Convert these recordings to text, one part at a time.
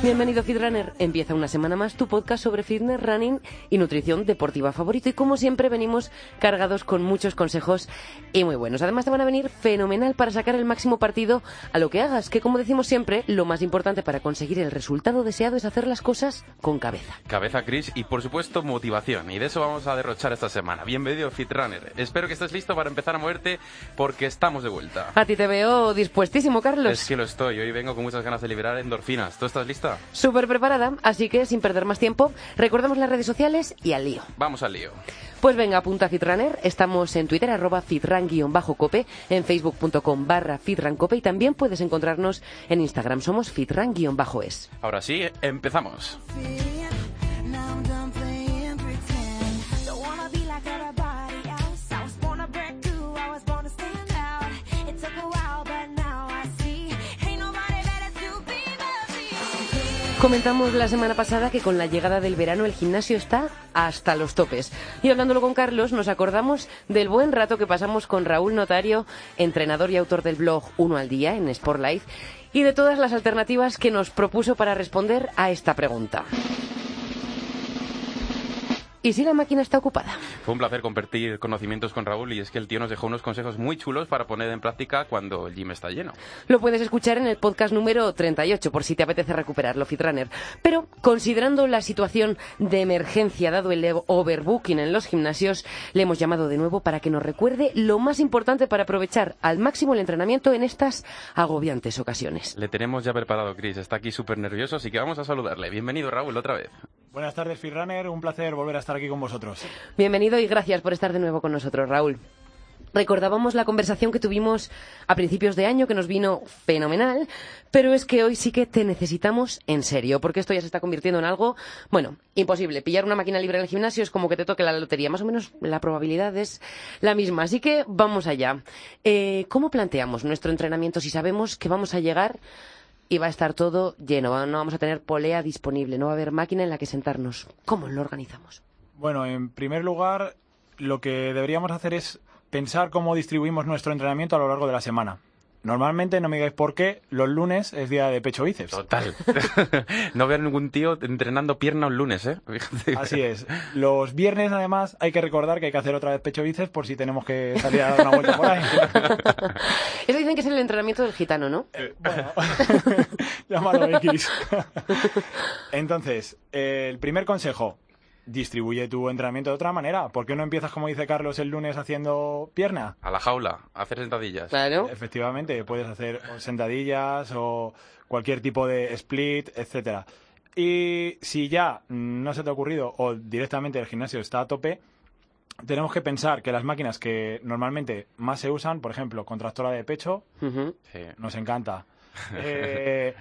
Bienvenido Fitrunner. Empieza una semana más tu podcast sobre fitness, running y nutrición deportiva favorito. Y como siempre venimos cargados con muchos consejos y muy buenos. Además te van a venir fenomenal para sacar el máximo partido a lo que hagas. Que como decimos siempre, lo más importante para conseguir el resultado deseado es hacer las cosas con cabeza. Cabeza, Chris, y por supuesto motivación. Y de eso vamos a derrochar esta semana. Bienvenido Fitrunner. Espero que estés listo para empezar a moverte porque estamos de vuelta. A ti te veo dispuestísimo, Carlos. Es que lo estoy. Hoy vengo con muchas ganas de liberar endorfinas. ¿Tú estás lista? Súper preparada, así que sin perder más tiempo, recordemos las redes sociales y al lío. Vamos al lío. Pues venga, apunta Fitrunner. Estamos en Twitter, arroba fitran-cope, en facebook.com barra fitrancope y también puedes encontrarnos en Instagram. Somos fitran-es. Ahora sí, empezamos. Comentamos la semana pasada que con la llegada del verano el gimnasio está hasta los topes. Y hablándolo con Carlos, nos acordamos del buen rato que pasamos con Raúl Notario, entrenador y autor del blog Uno al Día en Sportlife, y de todas las alternativas que nos propuso para responder a esta pregunta. ¿Y si la máquina está ocupada? Fue un placer compartir conocimientos con Raúl y es que el tío nos dejó unos consejos muy chulos para poner en práctica cuando el gym está lleno. Lo puedes escuchar en el podcast número 38 por si te apetece recuperarlo, Fitrunner. Pero considerando la situación de emergencia dado el overbooking en los gimnasios, le hemos llamado de nuevo para que nos recuerde lo más importante para aprovechar al máximo el entrenamiento en estas agobiantes ocasiones. Le tenemos ya preparado, Chris. Está aquí súper nervioso, así que vamos a saludarle. Bienvenido, Raúl, otra vez. Buenas tardes, Fitrunner. Un placer volver a estar aquí con vosotros. Bienvenido y gracias por estar de nuevo con nosotros, Raúl. Recordábamos la conversación que tuvimos a principios de año, que nos vino fenomenal, pero es que hoy sí que te necesitamos en serio, porque esto ya se está convirtiendo en algo, bueno, imposible. Pillar una máquina libre en el gimnasio es como que te toque la lotería, más o menos la probabilidad es la misma. Así que vamos allá. Eh, ¿Cómo planteamos nuestro entrenamiento si sabemos que vamos a llegar y va a estar todo lleno, no vamos a tener polea disponible, no va a haber máquina en la que sentarnos? ¿Cómo lo organizamos? Bueno, en primer lugar, lo que deberíamos hacer es pensar cómo distribuimos nuestro entrenamiento a lo largo de la semana. Normalmente, no me digáis por qué, los lunes es día de pecho bíceps. Total. no veo ningún tío entrenando pierna un lunes, ¿eh? Así es. Los viernes, además, hay que recordar que hay que hacer otra vez pecho bíceps por si tenemos que salir a dar una vuelta por ahí. Eso dicen que es el entrenamiento del gitano, ¿no? Eh, bueno, llámalo X. Entonces, eh, el primer consejo, distribuye tu entrenamiento de otra manera. ¿Por qué no empiezas, como dice Carlos, el lunes haciendo pierna? A la jaula, a hacer sentadillas. Claro. Efectivamente, puedes hacer sentadillas o cualquier tipo de split, etcétera. Y si ya no se te ha ocurrido o directamente el gimnasio está a tope, tenemos que pensar que las máquinas que normalmente más se usan, por ejemplo, contractora de pecho. Sí. nos encanta. Eh,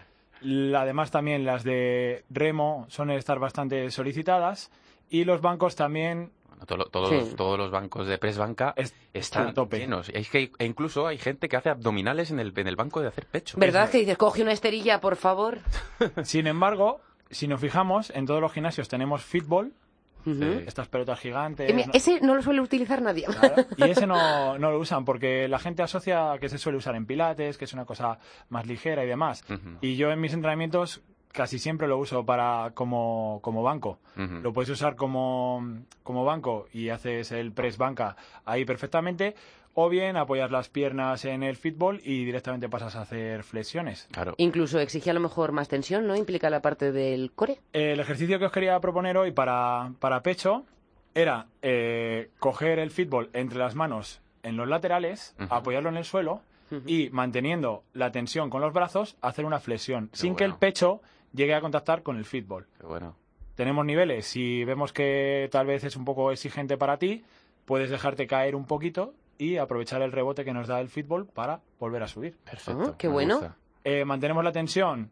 además también las de remo suelen estar bastante solicitadas y los bancos también todos, Sí. los, todos los bancos de press banca Es- están tope. llenos. Es que hay- e incluso hay gente que hace abdominales en el, en el banco de hacer pecho. ¿Verdad que dices, coge una esterilla, por favor? Sin embargo, si nos fijamos, en todos los gimnasios tenemos. Sí. estas pelotas gigantes. Ese no lo suele utilizar nadie. Claro, Y ese no, no lo usan porque la gente asocia que se suele usar en pilates, que es una cosa más ligera y demás. Y yo en mis entrenamientos casi siempre lo uso para como, como banco. Lo puedes usar como, como banco y haces el press banca ahí perfectamente. O bien apoyas las piernas en el fitball y directamente pasas a hacer flexiones. Claro. Incluso exige a lo mejor más tensión, ¿no? Implica la parte del core. El ejercicio que os quería proponer hoy para, para pecho era eh, coger el fitball entre las manos en los laterales, apoyarlo en el suelo y manteniendo la tensión con los brazos, hacer una flexión sin que el pecho llegue a contactar con el. Qué bueno. Tenemos niveles. Si vemos que tal vez es un poco exigente para ti, puedes dejarte caer un poquito y aprovechar el rebote que nos da el fitball para volver a subir. Perfecto. Ah, qué bueno. Eh, mantenemos la tensión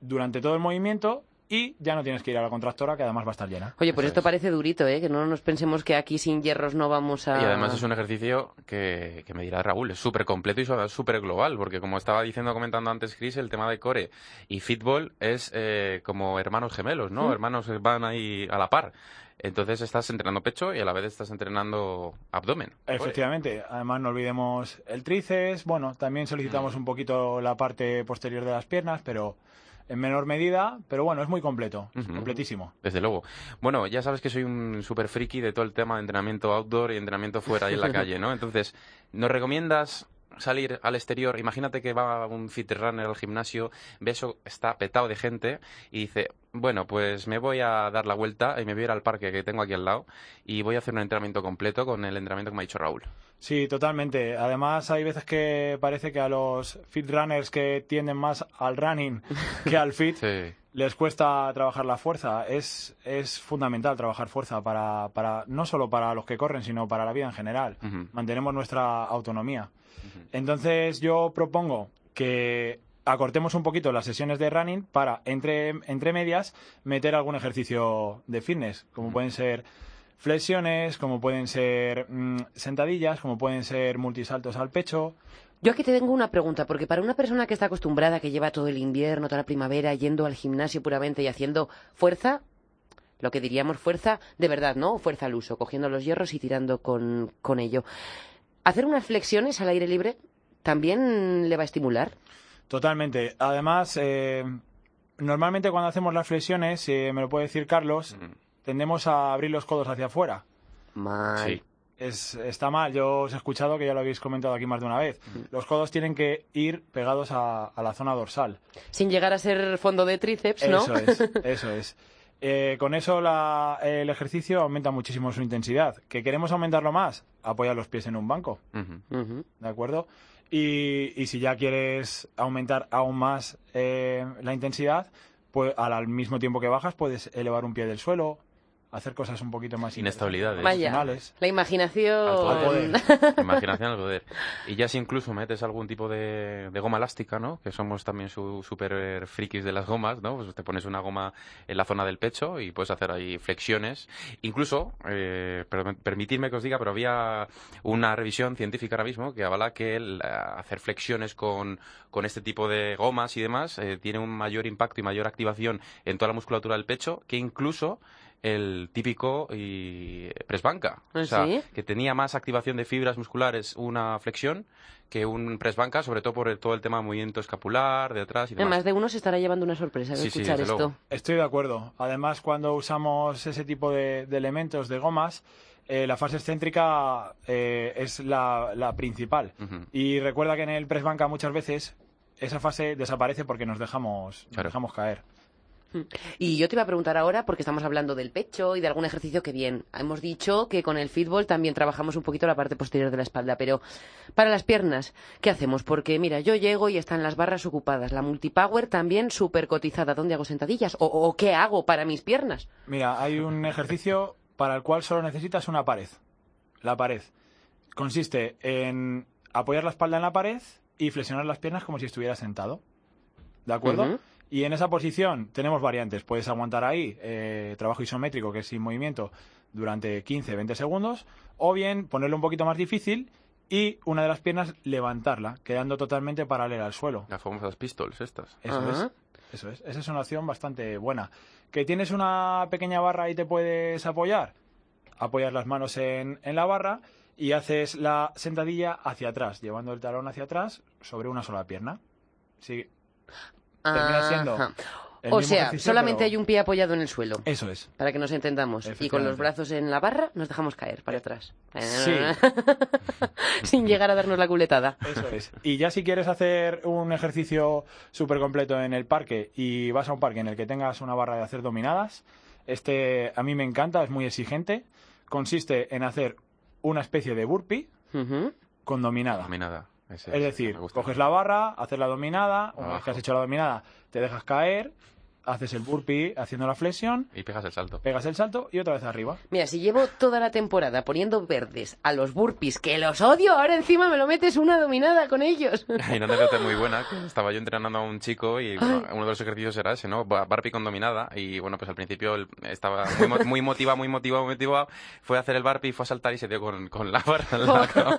durante todo el movimiento y ya no tienes que ir a la contractora, que además va a estar llena. Oye, pues Eso esto es. parece durito, ¿eh? Que no nos pensemos que aquí sin hierros no vamos a... Y además es un ejercicio que, que me dirá Raúl, es súper completo y súper global, porque como estaba diciendo, comentando antes Chris, el tema de core y fútbol es eh, como hermanos gemelos, ¿no? Hermanos que van ahí a la par. Entonces estás entrenando pecho y a la vez estás entrenando abdomen. Efectivamente, además no olvidemos el tríceps, bueno, también Mm. solicitamos un poquito la parte posterior de las piernas, pero en menor medida, pero bueno, es muy completo, completísimo. Desde luego. Bueno, ya sabes que soy un súper friki de todo el tema de entrenamiento outdoor y entrenamiento fuera y en la calle, ¿no? Entonces, ¿nos recomiendas salir al exterior? Imagínate que va un fit runner al gimnasio, ve eso, está petado de gente y dice, bueno, pues me voy a dar la vuelta y me voy a ir al parque que tengo aquí al lado y voy a hacer un entrenamiento completo con el entrenamiento que me ha dicho Raúl. Sí, totalmente. Además, hay veces que parece que a los fit runners que tienden más al running que al fit Sí. Les cuesta trabajar la fuerza. Es, es fundamental trabajar fuerza para, para no solo para los que corren, sino para la vida en general. Mantenemos nuestra autonomía. Entonces, yo propongo que acortemos un poquito las sesiones de running para, entre, entre medias, meter algún ejercicio de fitness, como pueden ser flexiones, como pueden ser mm, sentadillas, como pueden ser multisaltos al pecho. Yo aquí te tengo una pregunta, porque para una persona que está acostumbrada, que lleva todo el invierno, toda la primavera, yendo al gimnasio puramente y haciendo fuerza, lo que diríamos fuerza de verdad, ¿no? Fuerza al uso, cogiendo los hierros y tirando con, con ello. Hacer unas flexiones al aire libre también le va a estimular. Totalmente. Además, eh, normalmente cuando hacemos las flexiones, si me lo puede decir Carlos, tendemos a abrir los codos hacia afuera. Mal. Sí. Es, está mal, yo os he escuchado que ya lo habéis comentado aquí más de una vez. Los codos tienen que ir pegados a, a la zona dorsal. Sin llegar a ser fondo de tríceps, ¿no? Eso es, eso es. Eh, con eso la- el ejercicio aumenta muchísimo su intensidad. ¿Que queremos aumentarlo más? Apoya los pies en un banco. ¿de acuerdo? Y, y si ya quieres aumentar aún más eh, la intensidad, pues al, al mismo tiempo que bajas puedes elevar un pie del suelo, hacer cosas un poquito más Inestabilidades. Vaya, la imaginación... Al poder. Imaginación al poder. Y ya si incluso metes algún tipo de, de goma elástica, ¿no? Que somos también su, super frikis de las gomas, ¿no? Pues te pones una goma en la zona del pecho y puedes hacer ahí flexiones. Incluso, eh, per- permitidme que os diga, pero había una revisión científica ahora mismo que avala que el, eh, hacer flexiones con, con este tipo de gomas y demás eh, tiene un mayor impacto y mayor activación en toda la musculatura del pecho que incluso el típico y press banca. ¿Ah, O sea, sí? que tenía más activación de fibras musculares una flexión que un press banca, sobre todo por el- todo el tema de movimiento escapular, de atrás y demás. Más de uno se estará llevando una sorpresa al Sí, escuchar esto. luego. Estoy de acuerdo. Además, cuando usamos ese tipo de, de elementos, de gomas, eh, la fase excéntrica eh, es la, la principal. Y recuerda que en el press banca muchas veces esa fase desaparece porque nos dejamos, nos dejamos caer. Y yo te iba a preguntar ahora, porque estamos hablando del pecho y de algún ejercicio que bien. Hemos dicho que con el fútbol también trabajamos un poquito la parte posterior de la espalda, pero para las piernas, ¿qué hacemos? Porque mira, yo llego y están las barras ocupadas, la multipower también súper cotizada. ¿Dónde hago sentadillas? ¿O, o qué hago para mis piernas? Mira, hay un ejercicio para el cual solo necesitas una pared. La pared. Consiste en apoyar la espalda en la pared y flexionar las piernas como si estuvieras sentado. ¿De acuerdo? Y en esa posición tenemos variantes. Puedes aguantar ahí eh, trabajo isométrico, que es sin movimiento, durante 15-20 segundos. O bien ponerlo un poquito más difícil y una de las piernas levantarla, quedando totalmente paralela al suelo. Las famosas pistols estas. Eso es. Eso es. Esa es una opción bastante buena. ¿Que tienes una pequeña barra y te puedes apoyar? Apoyas las manos en, en la barra y haces la sentadilla hacia atrás, llevando el talón hacia atrás sobre una sola pierna. Sí, termina siendo Ajá. el O sea, ejercicio, solamente pero- hay un pie apoyado en el suelo. Eso es. Para que nos entendamos. Y con los brazos en la barra nos dejamos caer para atrás. Sí. Sin llegar a darnos la culetada. Eso es. Y ya si quieres hacer un ejercicio súper completo en el parque y vas a un parque en el que tengas una barra de hacer dominadas, este a mí me encanta, es muy exigente. Consiste en hacer una especie de burpee con dominada. Dominada. Ese- Es decir, coges la barra, haces la dominada, una vez que has hecho la dominada, te dejas caer haces el burpee haciendo la flexión, Y pegas el salto. pegas el salto y otra vez arriba. Mira, si llevo toda la temporada poniendo verdes a los burpees, que los odio, ahora encima me lo metes una dominada con ellos. Hay una anécdota muy buena, estaba yo entrenando a un chico y bueno, uno de los ejercicios era ese, ¿no? Burpee con dominada y bueno, pues al principio estaba muy, mo- muy motivado, muy motivado, muy motivado, fue a hacer el burpee, fue a saltar y se dio con, con la barra en la cabeza.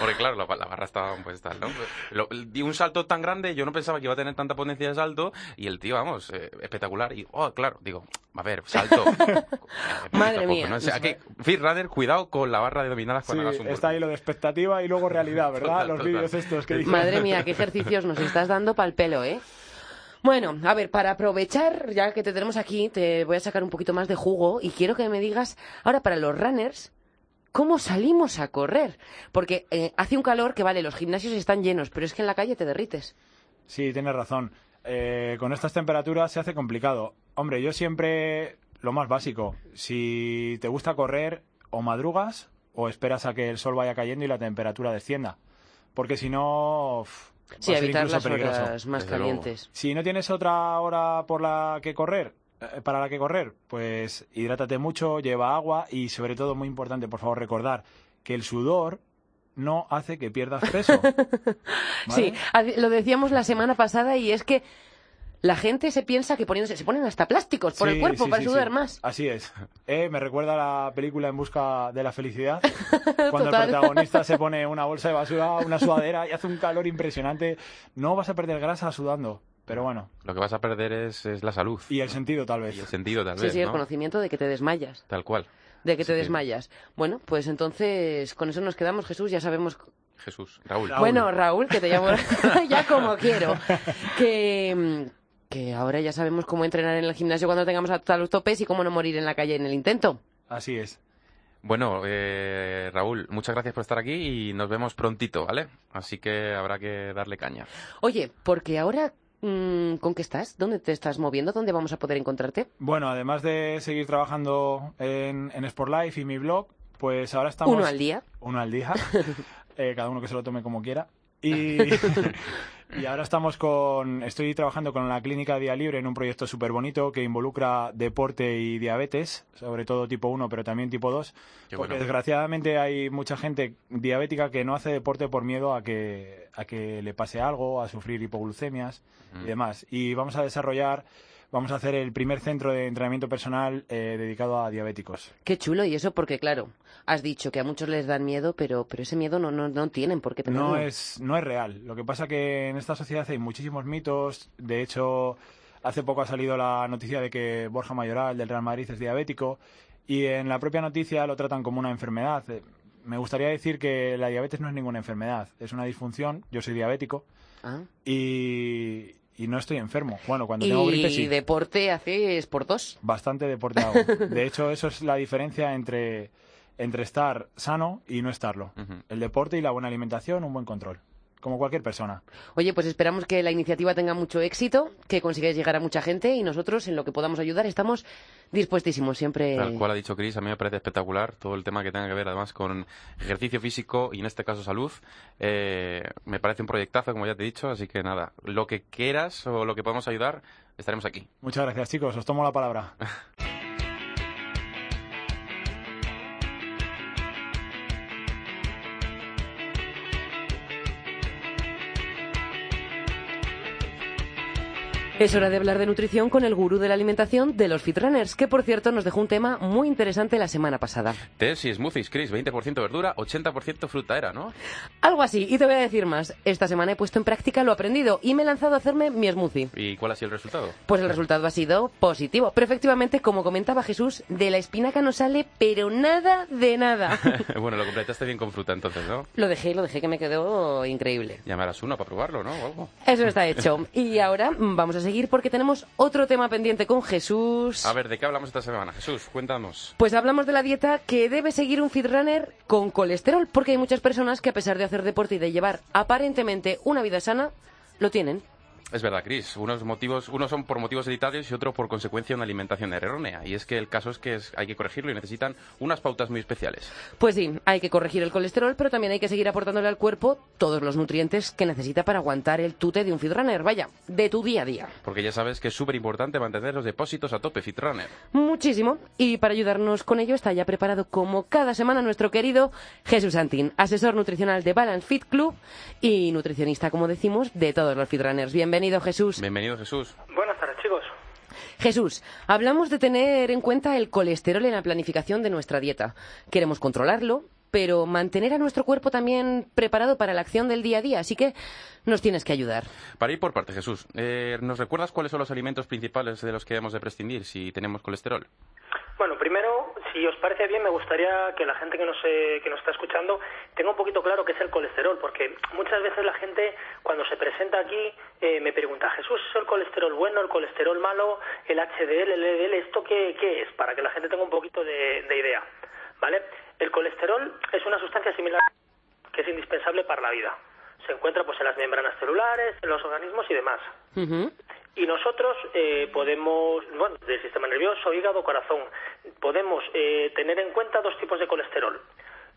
Porque claro, la, la barra estaba pues tal, ¿no? Lo- di un salto tan grande, yo no pensaba que iba a tener tanta potencia de salto y el tío, vamos, eh, espectacular. Y, oh, claro, digo, a ver, salto. Madre Tampoco, mía. ¿no? O sea, que, Fit Runner, cuidado con la barra de dominadas Sí, cuando hagas un está ahí lo de expectativa y luego realidad, ¿verdad? Total, Los total. vídeos estos que dicen. Madre mía, qué ejercicios nos estás dando pa'l pelo, ¿eh? Bueno, a ver, para aprovechar, ya que te tenemos aquí, te voy a sacar un poquito más de jugo y quiero que me digas, ahora para los runners, ¿cómo salimos a correr? Porque eh, hace un calor que, vale, los gimnasios están llenos, pero es que en la calle te derrites. Sí, tienes razón. Eh, con estas temperaturas se hace complicado. Hombre, yo siempre lo más básico. Si te gusta correr, o madrugas o esperas a que el sol vaya cayendo y la temperatura descienda. Porque si no, uf, va Sí, a ser evitar incluso las peligroso. horas más Desde luego. calientes. Si no tienes otra hora por la que correr, eh, para la que correr, pues hidrátate mucho, lleva agua y sobre todo muy importante, por favor, recordar que el sudor no hace que pierdas peso. ¿vale? Sí, lo decíamos la semana pasada y es que la gente se piensa que poniéndose, se ponen hasta plásticos por el Sí, cuerpo sí, para sí, sudar sí. más. Así es. Eh, me recuerda a la película En busca de la felicidad, cuando Total. el protagonista se pone una bolsa de basura, una sudadera y hace un calor impresionante. No vas a perder grasa sudando, pero bueno. Lo que vas a perder es, es la salud. Y el sentido, tal vez. Y el sentido, tal Sí, vez, sí, el ¿no? conocimiento de que te desmayas. Tal cual. De que te Sí, desmayas. Bueno, pues entonces con eso nos quedamos, Jesús. Ya sabemos. Jesús. Raúl. Raúl. Bueno, Raúl, que te llamo ya como quiero. Que, mm, que ahora ya sabemos cómo entrenar en el gimnasio cuando tengamos hasta los topes y cómo no morir en la calle en el intento. Así es. Bueno, eh, Raúl, muchas gracias por estar aquí y nos vemos prontito, ¿vale? Así que habrá que darle caña. Oye, porque ahora. Mm, ¿Con qué estás? ¿Dónde te estás moviendo? ¿Dónde vamos a poder encontrarte? Bueno, además de seguir trabajando en, en Sport Life y mi blog, pues ahora estamos... Uno al día. Uno al día. Eh, cada uno que se lo tome como quiera. Y, y ahora estamos con... Estoy trabajando con la Clínica Día Libre en un proyecto súper bonito que involucra deporte y diabetes, sobre todo tipo 1, pero también tipo 2. Qué porque bueno. desgraciadamente hay mucha gente diabética que no hace deporte por miedo a que, a que le pase algo, a sufrir hipoglucemias Mm. y demás. Y vamos a desarrollar, vamos a hacer el primer centro de entrenamiento personal eh, dedicado a diabéticos. Qué chulo, y eso porque, claro, has dicho que a muchos les dan miedo, pero, pero ese miedo no, no, no tienen por qué tenerlo. No es, no es real. Lo que pasa que en esta sociedad hay muchísimos mitos. De hecho, hace poco ha salido la noticia de que Borja Mayoral del Real Madrid es diabético y en la propia noticia lo tratan como una enfermedad. Eh, Me gustaría decir que la diabetes no es ninguna enfermedad, es una disfunción. Yo soy diabético Ah. y, y no estoy enfermo. Bueno, cuando tengo gripe Y sí. deporte haces por dos. Bastante deporte hago. De hecho, eso es la diferencia entre, entre estar sano y no estarlo. El deporte y la buena alimentación, un buen control. Como cualquier persona. Oye, pues esperamos que la iniciativa tenga mucho éxito, que consigáis llegar a mucha gente y nosotros, en lo que podamos ayudar, estamos dispuestísimos siempre. Tal cual ha dicho Chris, a mí me parece espectacular todo el tema que tenga que ver además con ejercicio físico y en este caso salud. Eh, me parece un proyectazo, como ya te he dicho, así que nada, lo que quieras o lo que podamos ayudar, estaremos aquí. Muchas gracias, chicos. Os tomo la palabra. Es hora de hablar de nutrición con el gurú de la alimentación de los Fitrunners, que por cierto nos dejó un tema muy interesante la semana pasada. Tés y smoothies, Chris, 20% verdura, 80% fruta era, ¿no? Algo así, y te voy a decir más. Esta semana he puesto en práctica lo aprendido y me he lanzado a hacerme mi smoothie. ¿Y cuál ha sido el resultado? Pues el resultado ha sido positivo. Pero efectivamente, como comentaba Jesús, de la espinaca no sale, pero nada de nada. bueno, lo completaste bien con fruta entonces, ¿no? lo dejé, lo dejé que me quedó increíble. Llamarás uno para probarlo, ¿no? O algo. Eso está hecho. Y ahora vamos a seguir porque tenemos otro tema pendiente con Jesús. A ver, ¿de qué hablamos esta semana? Jesús, cuéntanos. Pues hablamos de la dieta que debe seguir un fitrunner con colesterol, porque hay muchas personas que a pesar de hacer deporte y de llevar aparentemente una vida sana, lo tienen. Es verdad, Cris. Unos motivos, unos son por motivos hereditarios y otros por consecuencia de una alimentación errónea. Y es que el caso es que es- hay que corregirlo y necesitan unas pautas muy especiales. Pues sí, hay que corregir el colesterol, pero también hay que seguir aportándole al cuerpo todos los nutrientes que necesita para aguantar el tute de un feedrunner, vaya, de tu día a día. Porque ya sabes que es súper importante mantener los depósitos a tope, Fitrunner. Muchísimo. Y para ayudarnos con ello está ya preparado como cada semana nuestro querido Jesús Santín, asesor nutricional de Balance Fit Club y nutricionista, como decimos, de todos los feedrunners. Bienvenido, Jesús. Bienvenido, Jesús. Buenas tardes, chicos. Jesús, hablamos de tener en cuenta el colesterol en la planificación de nuestra dieta. Queremos controlarlo, pero mantener a nuestro cuerpo también preparado para la acción del día a día. Así que nos tienes que ayudar. Para ir por parte, Jesús, eh, ¿nos recuerdas cuáles son los alimentos principales de los que debemos de prescindir si tenemos colesterol? Bueno, primero, si os parece bien, me gustaría que la gente que nos, eh, que nos está escuchando tenga un poquito claro qué es el colesterol, porque muchas veces la gente, cuando se presenta aquí, eh, me pregunta, Jesús, ¿es el colesterol bueno, el colesterol malo, el HDL, el LDL? ¿Esto qué, es? Para que la gente tenga un poquito de, de idea, ¿vale? El colesterol es una sustancia similar que es indispensable para la vida. Se encuentra pues en las membranas celulares, en los organismos y demás. Ujú. Y nosotros eh, podemos, bueno, del sistema nervioso, hígado, corazón, podemos eh, tener en cuenta dos tipos de colesterol.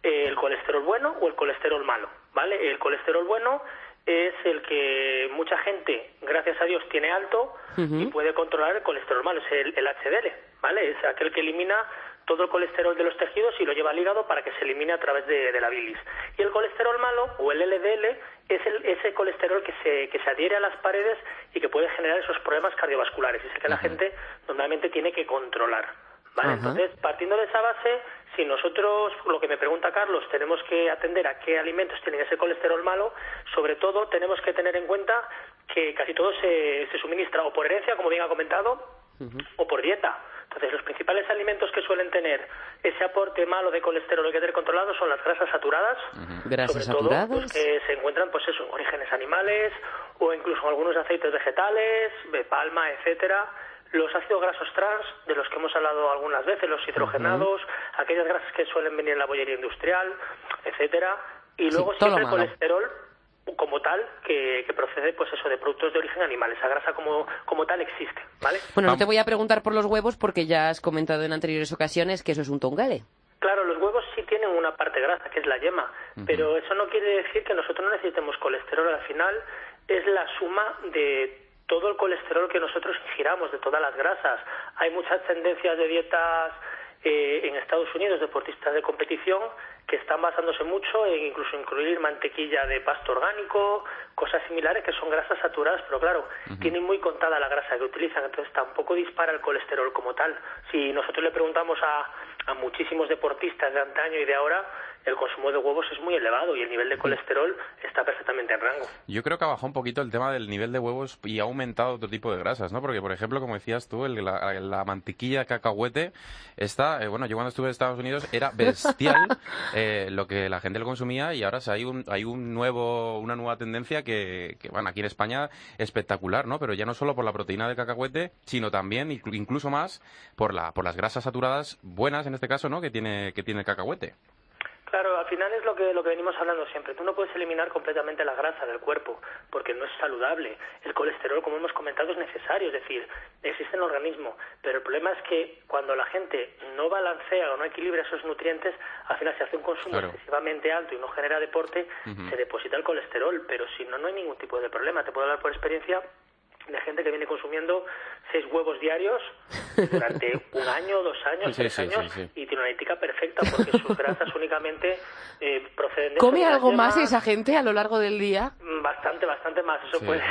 Eh, el colesterol bueno o el colesterol malo, ¿vale? El colesterol bueno es el que mucha gente, gracias a Dios, tiene alto y puede controlar el colesterol malo, es el, el HDL, ¿vale? Es aquel que elimina todo el colesterol de los tejidos y lo lleva al hígado para que se elimine a través de, de la bilis. Y el colesterol malo, o el LDL, es el- ese colesterol que se, que se adhiere a las paredes y que puede generar esos problemas cardiovasculares. Y es el que la gente normalmente tiene que controlar. ¿vale? Ajá. Entonces, partiendo de esa base, si nosotros, lo que me pregunta Carlos, tenemos que atender a qué alimentos tienen ese colesterol malo, sobre todo tenemos que tener en cuenta que casi todo se, se suministra o por herencia, como bien ha comentado, o por dieta. Entonces, los principales alimentos que suelen tener ese aporte malo de colesterol que hay que tener controlado son las grasas saturadas, Grasas sobre todo saturadas. pues, que se encuentran pues eso en orígenes animales o incluso algunos aceites vegetales, de palma, etcétera. Los ácidos grasos trans, de los que hemos hablado algunas veces, los hidrogenados, aquellas grasas que suelen venir en la bollería industrial, etcétera. Y luego todo siempre el colesterol como tal que, que procede pues eso de productos de origen animal esa grasa como como tal existe vale Bueno, no te voy a preguntar por los huevos porque ya has comentado en anteriores ocasiones que eso es un tongale. Claro, los huevos sí tienen una parte grasa, que es la yema, pero eso no quiere decir que nosotros no necesitemos colesterol. Al final es la suma de todo el colesterol que nosotros ingiramos, de todas las grasas. Hay muchas tendencias de dietas eh, en Estados Unidos, deportistas de competición, que están basándose mucho en incluso incluir mantequilla de pasto orgánico, cosas similares que son grasas saturadas, pero claro, tienen muy contada la grasa que utilizan, entonces tampoco dispara el colesterol como tal. Si nosotros le preguntamos a, a muchísimos deportistas de antaño y de ahora, el consumo de huevos es muy elevado y el nivel de colesterol está perfectamente en rango. Yo creo que ha bajado un poquito el tema del nivel de huevos y ha aumentado otro tipo de grasas, ¿no? Porque, por ejemplo, como decías tú, el- la, la mantequilla de cacahuete está, eh, bueno, yo cuando estuve en Estados Unidos era bestial eh, lo que la gente lo consumía y ahora hay un, hay un nuevo, una nueva tendencia que, que, bueno, aquí en España espectacular, ¿no? Pero ya no solo por la proteína de cacahuete, sino también, inclu- incluso más, por, la, por las grasas saturadas buenas, en este caso, ¿no? Que tiene, que tiene el cacahuete. Claro, al final es lo que, lo que venimos hablando siempre. Tú no puedes eliminar completamente la grasa del cuerpo porque no es saludable. El colesterol, como hemos comentado, es necesario, es decir, existe en el organismo. Pero el problema es que cuando la gente no balancea o no equilibra esos nutrientes, al final se hace un consumo Claro. excesivamente alto y no genera deporte, se deposita el colesterol. Pero si no, no hay ningún tipo de problema. Te puedo hablar por experiencia de gente que viene consumiendo seis huevos diarios durante un año, dos años, Sí, tres sí, años sí, sí. y tiene una ética perfecta porque sus grasas únicamente eh, proceden de ¿Come algo más esa gente a lo largo del día? Mm, Bastante, bastante más. Eso Sí, puede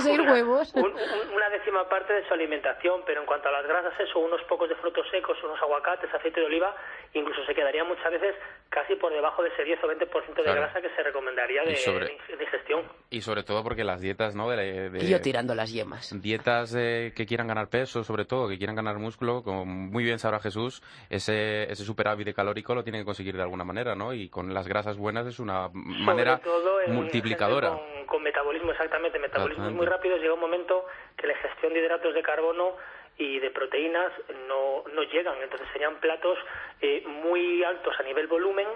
sí. ser huevos. un- un- una décima parte de su alimentación, pero en cuanto a las grasas, eso, unos pocos de frutos secos, unos aguacates, aceite de oliva, incluso se quedaría muchas veces casi por debajo de ese 10 o 20% de Claro. grasa que se recomendaría de, sobre- de ingestión. Y sobre todo porque las dietas, ¿no? De, de- Y yo tirando las yemas. dietas eh, que quieran ganar peso, sobre todo, que quieran ganar músculo, como muy bien sabrá Jesús, ese, ese superávit calórico lo tienen que conseguir de alguna manera, ¿no? Y con las grasas buenas es una manera Sobre todo en multiplicadora. Con, con metabolismo, exactamente. Exactamente. muy rápidos. Llega un momento que la ingestión de hidratos de carbono y de proteínas no, no llegan. Entonces serían platos eh, muy altos a nivel volumen,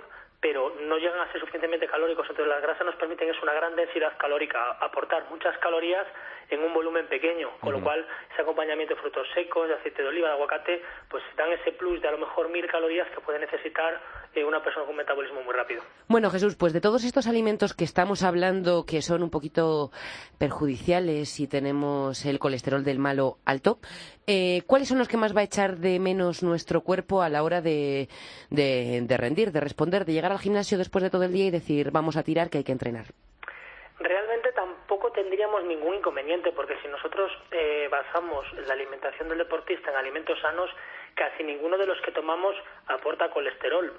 pero no llegan a ser suficientemente calóricos. Entonces las grasas nos permiten es una gran densidad calórica, aportar muchas calorías en un volumen pequeño, con lo cual ese acompañamiento de frutos secos, de aceite de oliva, de aguacate, pues dan ese plus de a lo mejor mil calorías que puede necesitar eh, una persona con metabolismo muy rápido. Bueno, Jesús, pues de todos estos alimentos que estamos hablando que son un poquito perjudiciales si tenemos el colesterol del malo alto, eh, ¿cuáles son los que más va a echar de menos nuestro cuerpo a la hora de, de rendir, de responder, de llegar al gimnasio después de todo el día y decir vamos a tirar que hay que entrenar? Realmente tampoco tendríamos ningún inconveniente porque si nosotros eh, basamos la alimentación del deportista en alimentos sanos, casi ninguno de los que tomamos aporta colesterol,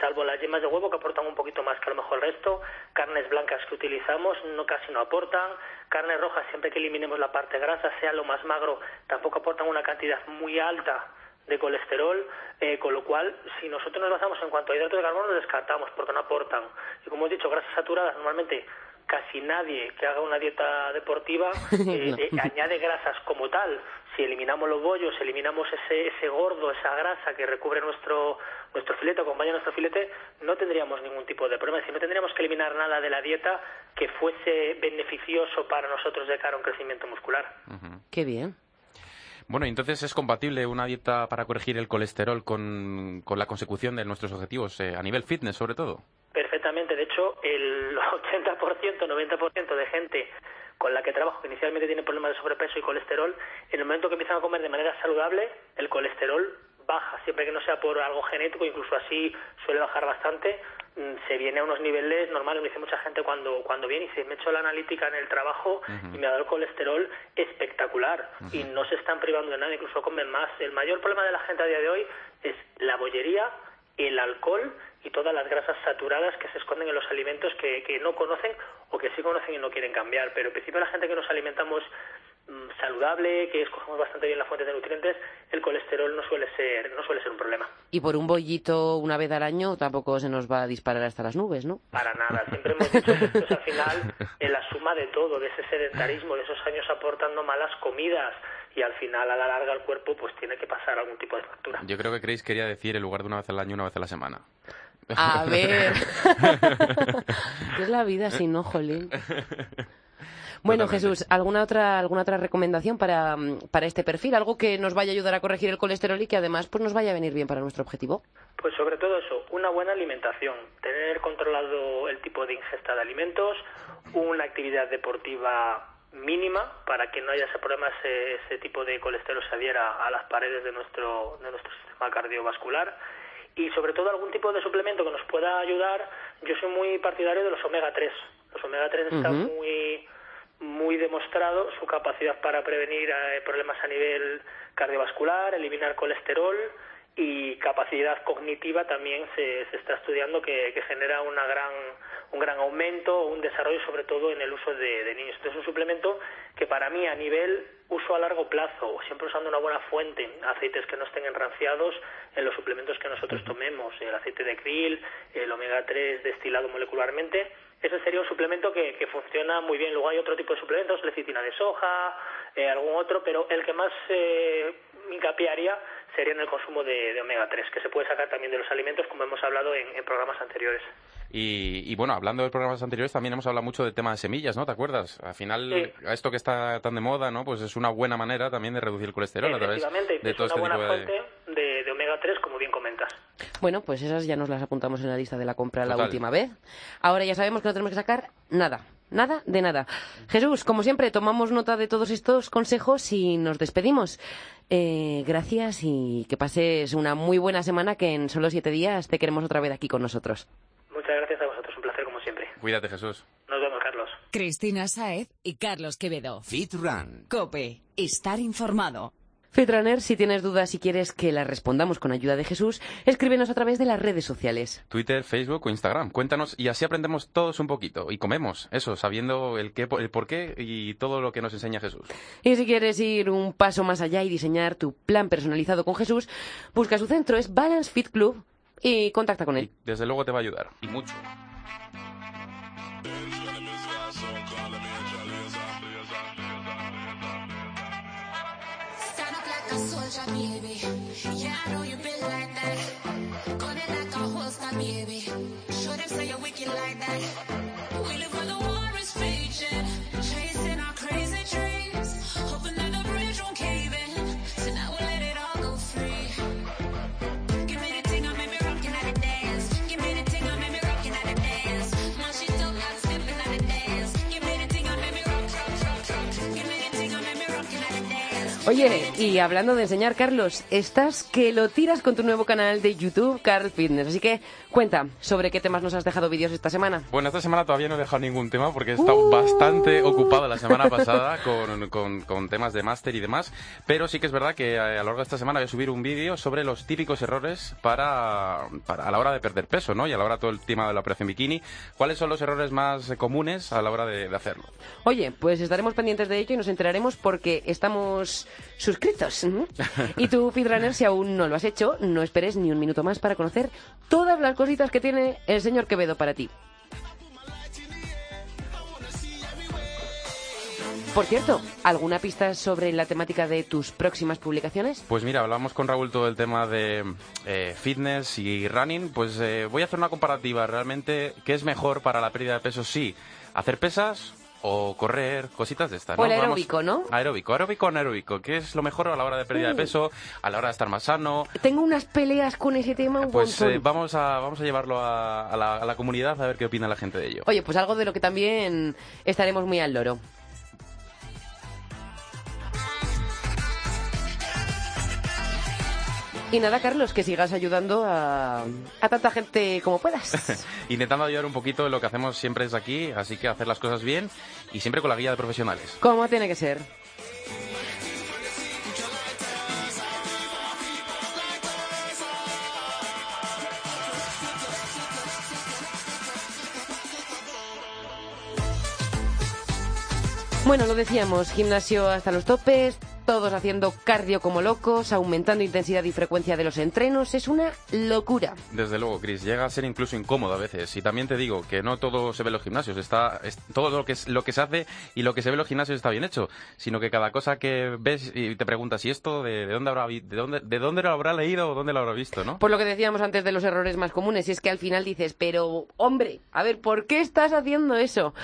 salvo las yemas de huevo que aportan un poquito más que a lo mejor el resto, carnes blancas que utilizamos no casi no aportan, carnes rojas siempre que eliminemos la parte grasa, sea lo más magro, tampoco aportan una cantidad muy alta de colesterol, eh, con lo cual, si nosotros nos basamos en cuanto a hidratos de carbono, descartamos porque no aportan. Y como he dicho, grasas saturadas normalmente casi nadie que haga una dieta deportiva eh, eh, añade grasas como tal. Si eliminamos los bollos, eliminamos ese, ese gordo, esa grasa que recubre nuestro, nuestro filete, acompaña nuestro filete, no tendríamos ningún tipo de problema. Si no tendríamos que eliminar nada de la dieta que fuese beneficioso para nosotros de cara a un crecimiento muscular. Qué bien. Bueno, entonces es compatible una dieta para corregir el colesterol con, con la consecución de nuestros objetivos, eh, a nivel fitness sobre todo. Perfectamente. De hecho, el 80%, 90% de gente con la que trabajo que inicialmente tiene problemas de sobrepeso y colesterol, en el momento que empiezan a comer de manera saludable, el colesterol baja, siempre que no sea por algo genético, incluso así suele bajar bastante, mm, se viene a unos niveles normales. Me dice mucha gente cuando, cuando viene y se me he hecho la analítica en el trabajo y me ha dado el colesterol espectacular y no se están privando de nada, incluso comen más. El mayor problema de la gente a día de hoy es la bollería, el alcohol y todas las grasas saturadas que se esconden en los alimentos que, que no conocen o que sí conocen y no quieren cambiar. Pero en principio la gente que nos alimentamos mm, saludable, que escogemos bastante bien la fuente de nutrientes, el colesterol no suele ser no suele ser un problema. Y por un bollito una vez al año tampoco se nos va a disparar hasta las nubes, ¿no? Para nada, siempre hemos dicho que esto es al final en la suma de todo, de ese sedentarismo, de esos años aportando malas comidas, y al final a la larga el cuerpo pues tiene que pasar algún tipo de factura. Yo creo que Chris quería decir en lugar de una vez al año, una vez a la semana. A ver. ¿Qué es la vida sin no, jolín? Bueno, Totalmente. Jesús, ¿alguna otra, ¿alguna otra recomendación para, para este perfil? ¿Algo que nos vaya a ayudar a corregir el colesterol y que además pues, nos vaya a venir bien para nuestro objetivo? Pues sobre todo eso, una buena alimentación, tener controlado el tipo de ingesta de alimentos, una actividad deportiva mínima para que no haya ese problema, ese, ese tipo de colesterol se adhiera a las paredes de nuestro, de nuestro sistema cardiovascular y sobre todo algún tipo de suplemento que nos pueda ayudar. Yo soy muy partidario de los omega 3. Los omega 3 están muy muy demostrado su capacidad para prevenir eh, problemas a nivel cardiovascular, eliminar colesterol y capacidad cognitiva también se, se está estudiando que, que genera una gran, un gran aumento, un desarrollo sobre todo en el uso de, de niños. Entonces es un suplemento que para mí a nivel uso a largo plazo, siempre usando una buena fuente, aceites que no estén enranciados en los suplementos que nosotros tomemos, el aceite de krill, el omega 3 destilado molecularmente, ese sería un suplemento que, que funciona muy bien. Luego hay otro tipo de suplementos, lecitina de soja, eh, algún otro, pero el que más eh, hincapié haría sería en el consumo de, de omega 3, que se puede sacar también de los alimentos, como hemos hablado en, en programas anteriores. Y, y, bueno, hablando de programas anteriores, también hemos hablado mucho del tema de semillas, ¿no? ¿Te acuerdas? Al final, Sí. a esto que está tan de moda, ¿no? Pues es una buena manera también de reducir el colesterol a través de es todo una este buena tipo de... fuente de, de omega 3, como bien comentas. Bueno, pues esas ya nos las apuntamos en la lista de la compra la última vez. Ahora ya sabemos que no tenemos que sacar nada. Nada de nada. Jesús, como siempre, tomamos nota de todos estos consejos y nos despedimos. Eh, gracias y que pases una muy buena semana que en solo siete días te queremos otra vez aquí con nosotros. Muchas gracias a vosotros, un placer como siempre. Cuídate, Jesús. Nos vemos, Carlos. Cristina Saez y Carlos Quevedo. Fit Run. Cope, estar informado. Fitrunner, si tienes dudas y quieres que las respondamos con ayuda de Jesús, escríbenos a través de las redes sociales. Twitter, Facebook o Instagram. Cuéntanos y así aprendemos todos un poquito. Y comemos, eso, sabiendo el, qué, el por qué y todo lo que nos enseña Jesús. Y si quieres ir un paso más allá y diseñar tu plan personalizado con Jesús, busca su centro, es Balance Fit Club, y contacta con él. Desde luego te va a ayudar. Y mucho. Baby. Yeah, I know you been like that. Gun it like a holster, baby. Show them say you're wicked like that. Oye, y hablando de enseñar, Carlos, estás que lo tiras con tu nuevo canal de YouTube, Carl Fitness. Así que cuenta sobre qué temas nos has dejado vídeos esta semana. Bueno, esta semana todavía no he dejado ningún tema porque he estado bastante ocupado la semana pasada con, con- con temas de máster y demás. Pero sí que es verdad que eh, a lo largo de esta semana voy a subir un vídeo sobre los típicos errores para, para- a la hora de perder peso, ¿no? Y a la hora todo el tema de la operación bikini. ¿Cuáles son los errores más comunes a la hora de, de hacerlo? Oye, pues estaremos pendientes de ello y nos enteraremos porque estamos suscritos. Y tú, Feedrunner, si aún no lo has hecho, no esperes ni un minuto más para conocer todas las cositas que tiene el señor Quevedo para ti. Por cierto, ¿alguna pista sobre la temática de tus próximas publicaciones? Pues mira, hablamos con Raúl todo el tema de eh, fitness y running. Pues eh, voy a hacer una comparativa. Realmente, ¿qué es mejor para la pérdida de peso? Sí, hacer pesas o correr, cositas de estas. O el Vamos- aeróbico, ¿no? Aeróbico, aeróbico anaeróbico. ¿Qué es lo mejor a la hora de pérdida de peso, a la hora de estar más sano? Tengo unas peleas con ese tema un Pues eh, vamos, a, vamos a llevarlo a, a la, a la comunidad a ver qué opina la gente de ello. Oye, pues algo de lo que también estaremos muy al loro. Y nada, Carlos, que sigas ayudando a, a tanta gente como puedas. Intentando ayudar un poquito lo que hacemos siempre es aquí, así que hacer las cosas bien y siempre con la guía de profesionales. como tiene que ser. Bueno, lo decíamos, gimnasio hasta los topes, todos haciendo cardio como locos, aumentando intensidad y frecuencia de los entrenos, es una locura. Desde luego, Chris, llega a ser incluso incómodo a veces. Y también te digo que no todo se ve en los gimnasios. Está, es- todo lo que, es, lo que se hace y lo que se ve en los gimnasios está bien hecho. Sino que cada cosa que ves y te preguntas, ¿y esto de, de dónde habrá vi- de dónde, de dónde lo habrá leído o dónde lo habrá visto, no? Por lo que decíamos antes de los errores más comunes, y es que al final dices, pero hombre, a ver, ¿por qué estás haciendo eso?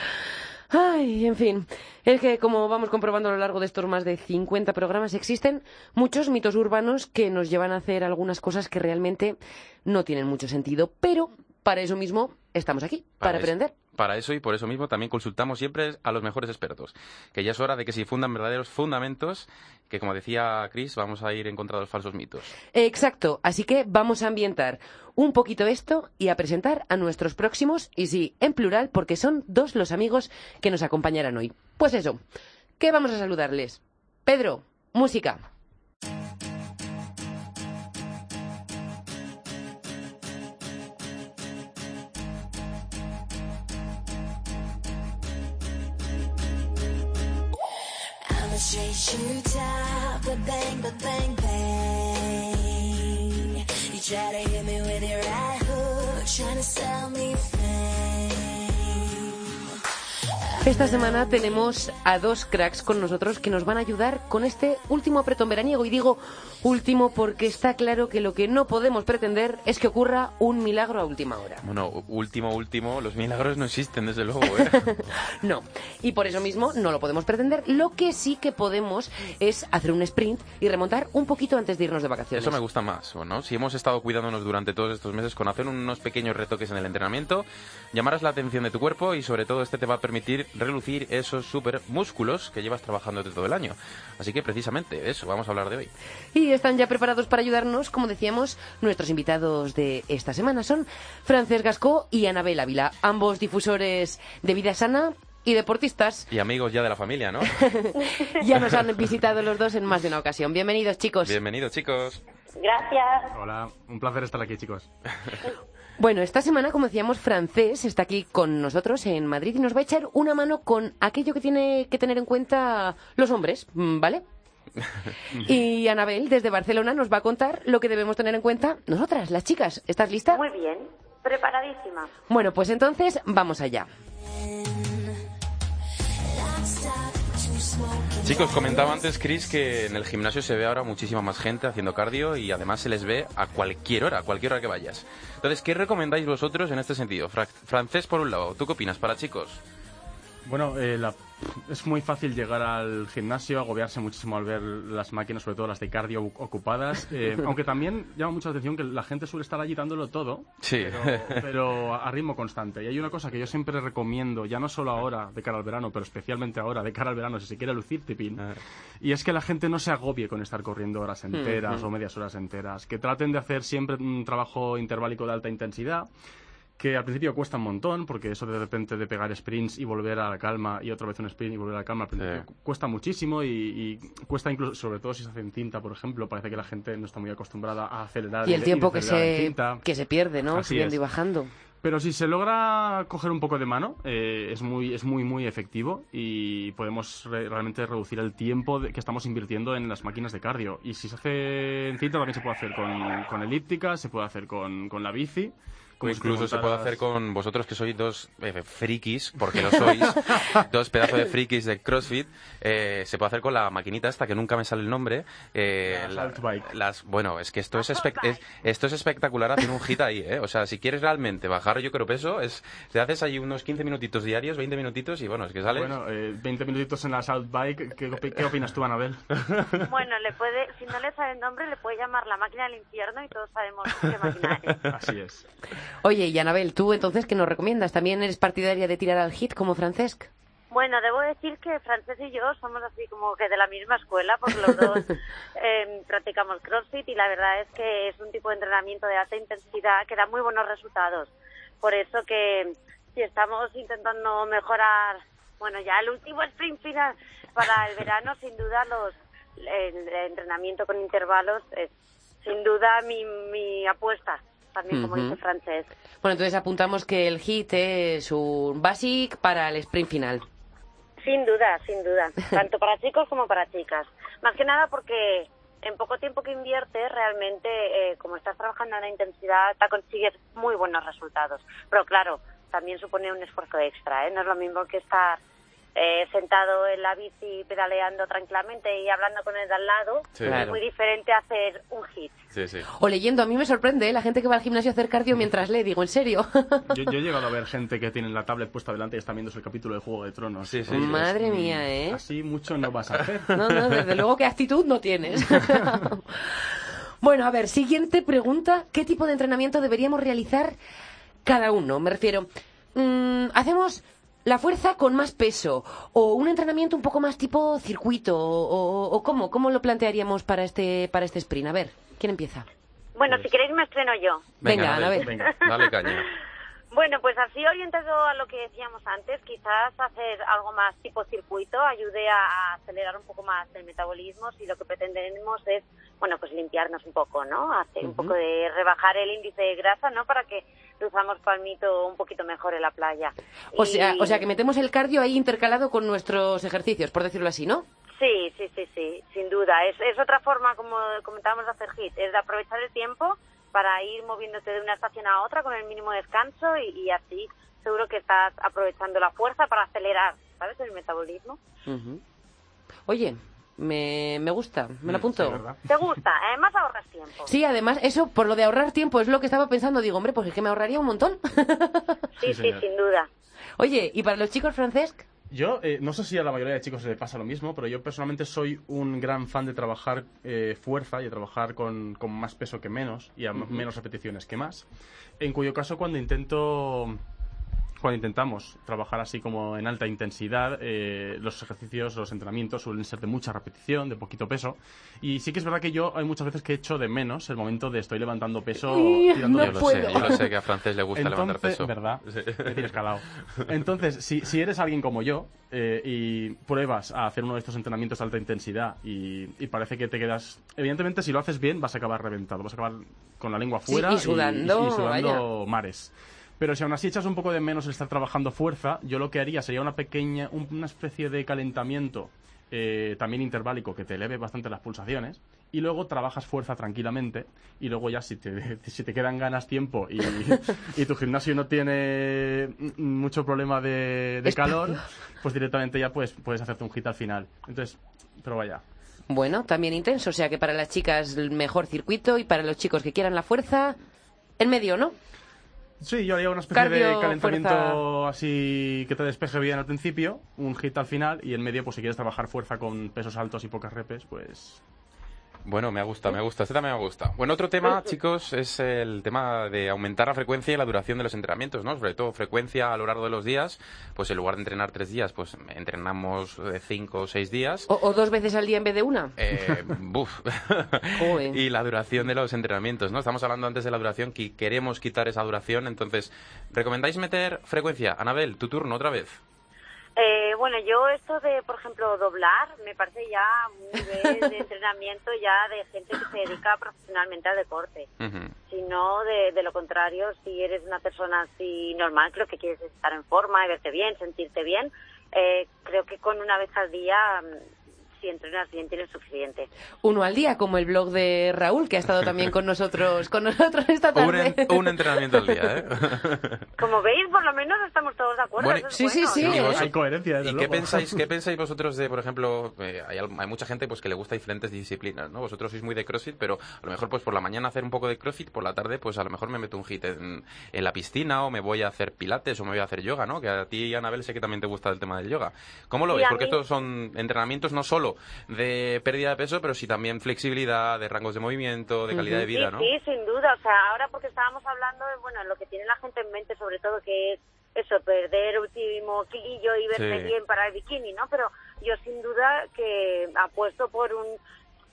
Ay, en fin, es que como vamos comprobando a lo largo de estos más de 50 programas, existen muchos mitos urbanos que nos llevan a hacer algunas cosas que realmente no tienen mucho sentido, pero para eso mismo estamos aquí, para, aprender. Para eso y por eso mismo también consultamos siempre a los mejores expertos. Que ya es hora de que se fundan verdaderos fundamentos, que como decía Chris, vamos a ir en contra de los falsos mitos. Exacto, así que vamos a ambientar un poquito esto y a presentar a nuestros próximos, y sí, en plural, porque son dos los amigos que nos acompañarán hoy. Pues eso, ¿qué vamos a saludarles? Pedro, música. Straight shooter, but bang, but bang, bang. You try to hit me with your right hook, trying to sell me Esta semana tenemos a dos cracks con nosotros que nos van a ayudar con este último apretón veraniego. Y digo último porque está claro que lo que no podemos pretender es que ocurra un milagro a última hora. Bueno, último, último, los milagros no existen, desde luego, ¿eh? No, y por eso mismo no lo podemos pretender. Lo que sí que podemos es hacer un sprint y remontar un poquito antes de irnos de vacaciones. Eso me gusta más, ¿no? Si hemos estado cuidándonos durante todos estos meses con hacer unos pequeños retoques en el entrenamiento, llamarás la atención de tu cuerpo y sobre todo este te va a permitir relucir esos super músculos que llevas trabajando todo el año. Así que precisamente eso vamos a hablar de hoy. Y están ya preparados para ayudarnos, como decíamos, nuestros invitados de esta semana son Frances Gascó y Anabel Ávila, ambos difusores de vida sana y deportistas. Y amigos ya de la familia, ¿no? Ya nos han visitado los dos en más de una ocasión. Bienvenidos, chicos. Bienvenidos, chicos. Gracias. Hola, un placer estar aquí, chicos. Bueno, esta semana, como decíamos, Francés está aquí con nosotros en Madrid y nos va a echar una mano con aquello que tiene que tener en cuenta los hombres, mm, ¿vale? Y Anabel, desde Barcelona, nos va a contar lo que debemos tener en cuenta nosotras, las chicas. ¿Estás lista? Muy bien. Preparadísima. Bueno, pues entonces vamos allá. Chicos, comentaba antes Chris que en el gimnasio se ve ahora muchísima más gente haciendo cardio y además se les ve a cualquier hora, a cualquier hora que vayas. Entonces, ¿qué recomendáis vosotros en este sentido? Fra- Francés, por un lado, ¿tú qué opinas para chicos? Bueno, eh, la- es muy fácil llegar al gimnasio, agobiarse muchísimo al ver las máquinas, sobre todo las de cardio ocupadas. eh, aunque también llama mucho la atención que la gente suele estar allí dándolo todo, Sí. pero, pero a ritmo constante. Y hay una cosa que yo siempre recomiendo, ya no solo ahora de cara al verano, pero especialmente ahora de cara al verano, si se quiere lucir tipín, Ah. y es que la gente no se agobie con estar corriendo horas enteras o medias horas enteras, que traten de hacer siempre un trabajo interválico de alta intensidad que al principio cuesta un montón, porque eso de repente de pegar sprints y volver a la calma y otra vez un sprint y volver a la calma, al principio Sí. cuesta muchísimo y, y cuesta incluso, sobre todo si se hace en cinta, por ejemplo, parece que la gente no está muy acostumbrada a acelerar Y el tiempo que se, que se pierde, ¿no? Así Subiendo es. y bajando. Pero si se logra coger un poco de mano, eh, es muy, es muy, muy efectivo y podemos re- realmente reducir el tiempo de- que estamos invirtiendo en las máquinas de cardio. Y si se hace en cinta, también se puede hacer con, con elíptica, se puede hacer con, con la bici. Como te incluso se puede hacer con vosotros que sois dos eh, frikis, porque lo sois, dos pedazos de frikis de CrossFit, eh, se puede hacer con la maquinita esta que nunca me sale el nombre. eh, La las, bueno, es que esto es, es- esto es espectacular hacer un hit ahí, ¿eh? O sea, si quieres realmente bajar, yo creo peso, es, te haces ahí unos 15 minutitos diarios, 20 minutitos y bueno, es que sales. Bueno, eh, 20 minutitos en la Assault Bike. ¿Qué, opi- qué opinas tú, Anabel? Bueno, le puede, si no le sabe el nombre, le puede llamar la máquina del infierno y todos sabemos qué máquina es. Así es. Oye, y Anabel, ¿tú entonces qué nos recomiendas? ¿También eres partidaria de tirar al hit como Francesc? Bueno, debo decir que Frances y yo somos así como que de la misma escuela, porque los dos eh, practicamos CrossFit y la verdad es que es un tipo de entrenamiento de alta intensidad que da muy buenos resultados. Por eso que si estamos intentando mejorar, bueno, ya el último sprint final para el verano, sin duda los el entrenamiento con intervalos es sin duda mi, mi apuesta, también como dice. Bueno, entonces apuntamos que el hit es un basic para el sprint final. Sin duda, sin duda. Tanto para chicos como para chicas. Más que nada porque en poco tiempo que inviertes, realmente, eh, como estás trabajando a una intensidad alta, consigues muy buenos resultados. Pero claro, también supone un esfuerzo extra. ¿eh? No es lo mismo que estar eh, sentado en la bici pedaleando tranquilamente y hablando con el de al lado. Sí. Es Claro. muy diferente a hacer un hit. Sí, sí. O leyendo, a mí me sorprende ¿eh? la gente que va al gimnasio a hacer cardio mientras lee, digo, ¿en serio? Yo, yo he llegado a ver gente que tiene la tablet puesta delante y está viendo el capítulo de Juego de Tronos. Sí, Madre "Mm, mía, ¿eh? Así mucho no vas a hacer. No, no, desde luego que actitud no tienes. bueno, a ver, siguiente pregunta. ¿Qué tipo de entrenamiento deberíamos realizar cada uno? Me refiero, mm, ¿hacemos la fuerza con más peso? ¿O un entrenamiento un poco más tipo circuito? ¿O, o- o cómo? ¿Cómo lo plantearíamos para este, para este sprint? A ver, ¿quién empieza? Bueno, si queréis me estreno yo. Venga, a ver. Venga. Dale caña. Bueno, pues así orientado a lo que decíamos antes, quizás hacer algo más tipo circuito ayude a, a acelerar un poco más el metabolismo si lo que pretendemos es, bueno, pues limpiarnos un poco, ¿no? Hacer un poco de rebajar el índice de grasa, ¿no? Para que luzamos palmito un poquito mejor en la playa. O sea, o sea, que metemos el cardio ahí intercalado con nuestros ejercicios, por decirlo así, ¿no? Sí, sí, sí, sí, sin duda. Es, es otra forma, como comentábamos, de hacer hit, es de aprovechar el tiempo para ir moviéndote de una estación a otra con el mínimo descanso y, y así seguro que estás aprovechando la fuerza para acelerar, ¿sabes? El metabolismo. Oye, me, me gusta, me lo Mm, apunto. sí. ¿Te gusta? Además ahorras tiempo. Sí, además, eso, por lo de ahorrar tiempo, es lo que estaba pensando. Digo, hombre, pues es que me ahorraría un montón. Sí, Sí, sin duda. Oye, ¿y para los chicos, Francesc? Yo eh, no sé si a la mayoría de chicos le pasa lo mismo, pero yo personalmente soy un gran fan de trabajar eh, fuerza y de trabajar con, con más peso que menos y a menos repeticiones que más. En cuyo caso, cuando intento cuando intentamos trabajar así como en alta intensidad, eh, los ejercicios, los entrenamientos suelen ser de mucha repetición, de poquito peso. Y sí que es verdad que yo hay muchas veces que echo de menos el momento de estoy levantando peso, Uy, tirando no Yo lo puedo. sé, yo lo sé que a Francés le gusta levantar entonces, peso. ¿verdad? Sí. Me tienes calado. Entonces, si, si eres alguien como yo eh, y pruebas a hacer uno de estos entrenamientos de alta intensidad y, y parece que te quedas... Evidentemente, si lo haces bien, vas a acabar reventado, vas a acabar con la lengua Sí, fuera y sudando, y sudando mares. Pero si aún así echas un poco de menos el estar trabajando fuerza, yo lo que haría sería una pequeña, un- una especie de calentamiento eh, también interválico que te eleve bastante las pulsaciones y luego trabajas fuerza tranquilamente y luego ya si te, si te quedan ganas tiempo y, y tu gimnasio no tiene mucho problema de, de calor, pues directamente ya puedes, puedes hacerte un hit al final. Entonces, pero vaya. Bueno, también intenso, o sea que para las chicas el mejor circuito y para los chicos que quieran la fuerza, en medio, ¿no? Sí, yo haría una especie de calentamiento fuerza. así que te despeje bien al principio, un hit al final y en medio, pues si quieres trabajar fuerza con pesos altos y pocas repes, pues Bueno, me gusta, me gusta. Este también me gusta. Bueno, otro tema, chicos, es el tema de aumentar la frecuencia y la duración de los entrenamientos, ¿no? Sobre todo frecuencia a lo largo de los días. Pues en lugar de entrenar tres días, pues entrenamos eh, cinco o seis días. O, o dos veces al día en vez de una. Eh, buf. Y la duración de los entrenamientos, ¿no? Estamos hablando antes de la duración, que queremos quitar esa duración, entonces, ¿recomendáis meter frecuencia? Anabel, tu turno otra vez. Eh, bueno, yo esto de, por ejemplo, doblar, me parece ya un nivel de entrenamiento ya de gente que se dedica profesionalmente al deporte. Ujú. Si no, de, de lo contrario, si eres una persona así normal, creo que quieres estar en forma, verte bien, sentirte bien, eh, creo que con una vez al día, mm, si entrenas bien, tienes suficiente. Uno al día, como el blog de Raúl, que ha estado también con nosotros, con nosotros esta Un, tarde. en- un entrenamiento al día, ¿eh? Como veis, por lo menos estamos todos de acuerdo. Bueno, sí, sí, sí, ¿eh? hay coherencia, ¿Y qué pensáis, qué pensáis vosotros de, por ejemplo, eh, hay, mucha gente pues que le gusta diferentes disciplinas, ¿no? Vosotros sois muy de CrossFit, pero a lo mejor pues por la mañana hacer un poco de CrossFit, por la tarde pues a lo mejor me meto un hit en, en la piscina o me voy a hacer pilates o me voy a hacer yoga, ¿no? Que a ti, Anabel, sé que también te gusta el tema del yoga. ¿Cómo lo Sí, ves? Porque mí- estos son entrenamientos no solo de pérdida de peso, pero sí también flexibilidad, de rangos de movimiento, de calidad de vida, sí, ¿no? sí, sin duda. O sea, ahora porque estábamos hablando de, bueno, lo que tiene la gente en mente, sobre todo, que es eso, perder último kilillo y verse Sí. bien para el bikini, ¿no? Pero yo sin duda que apuesto por un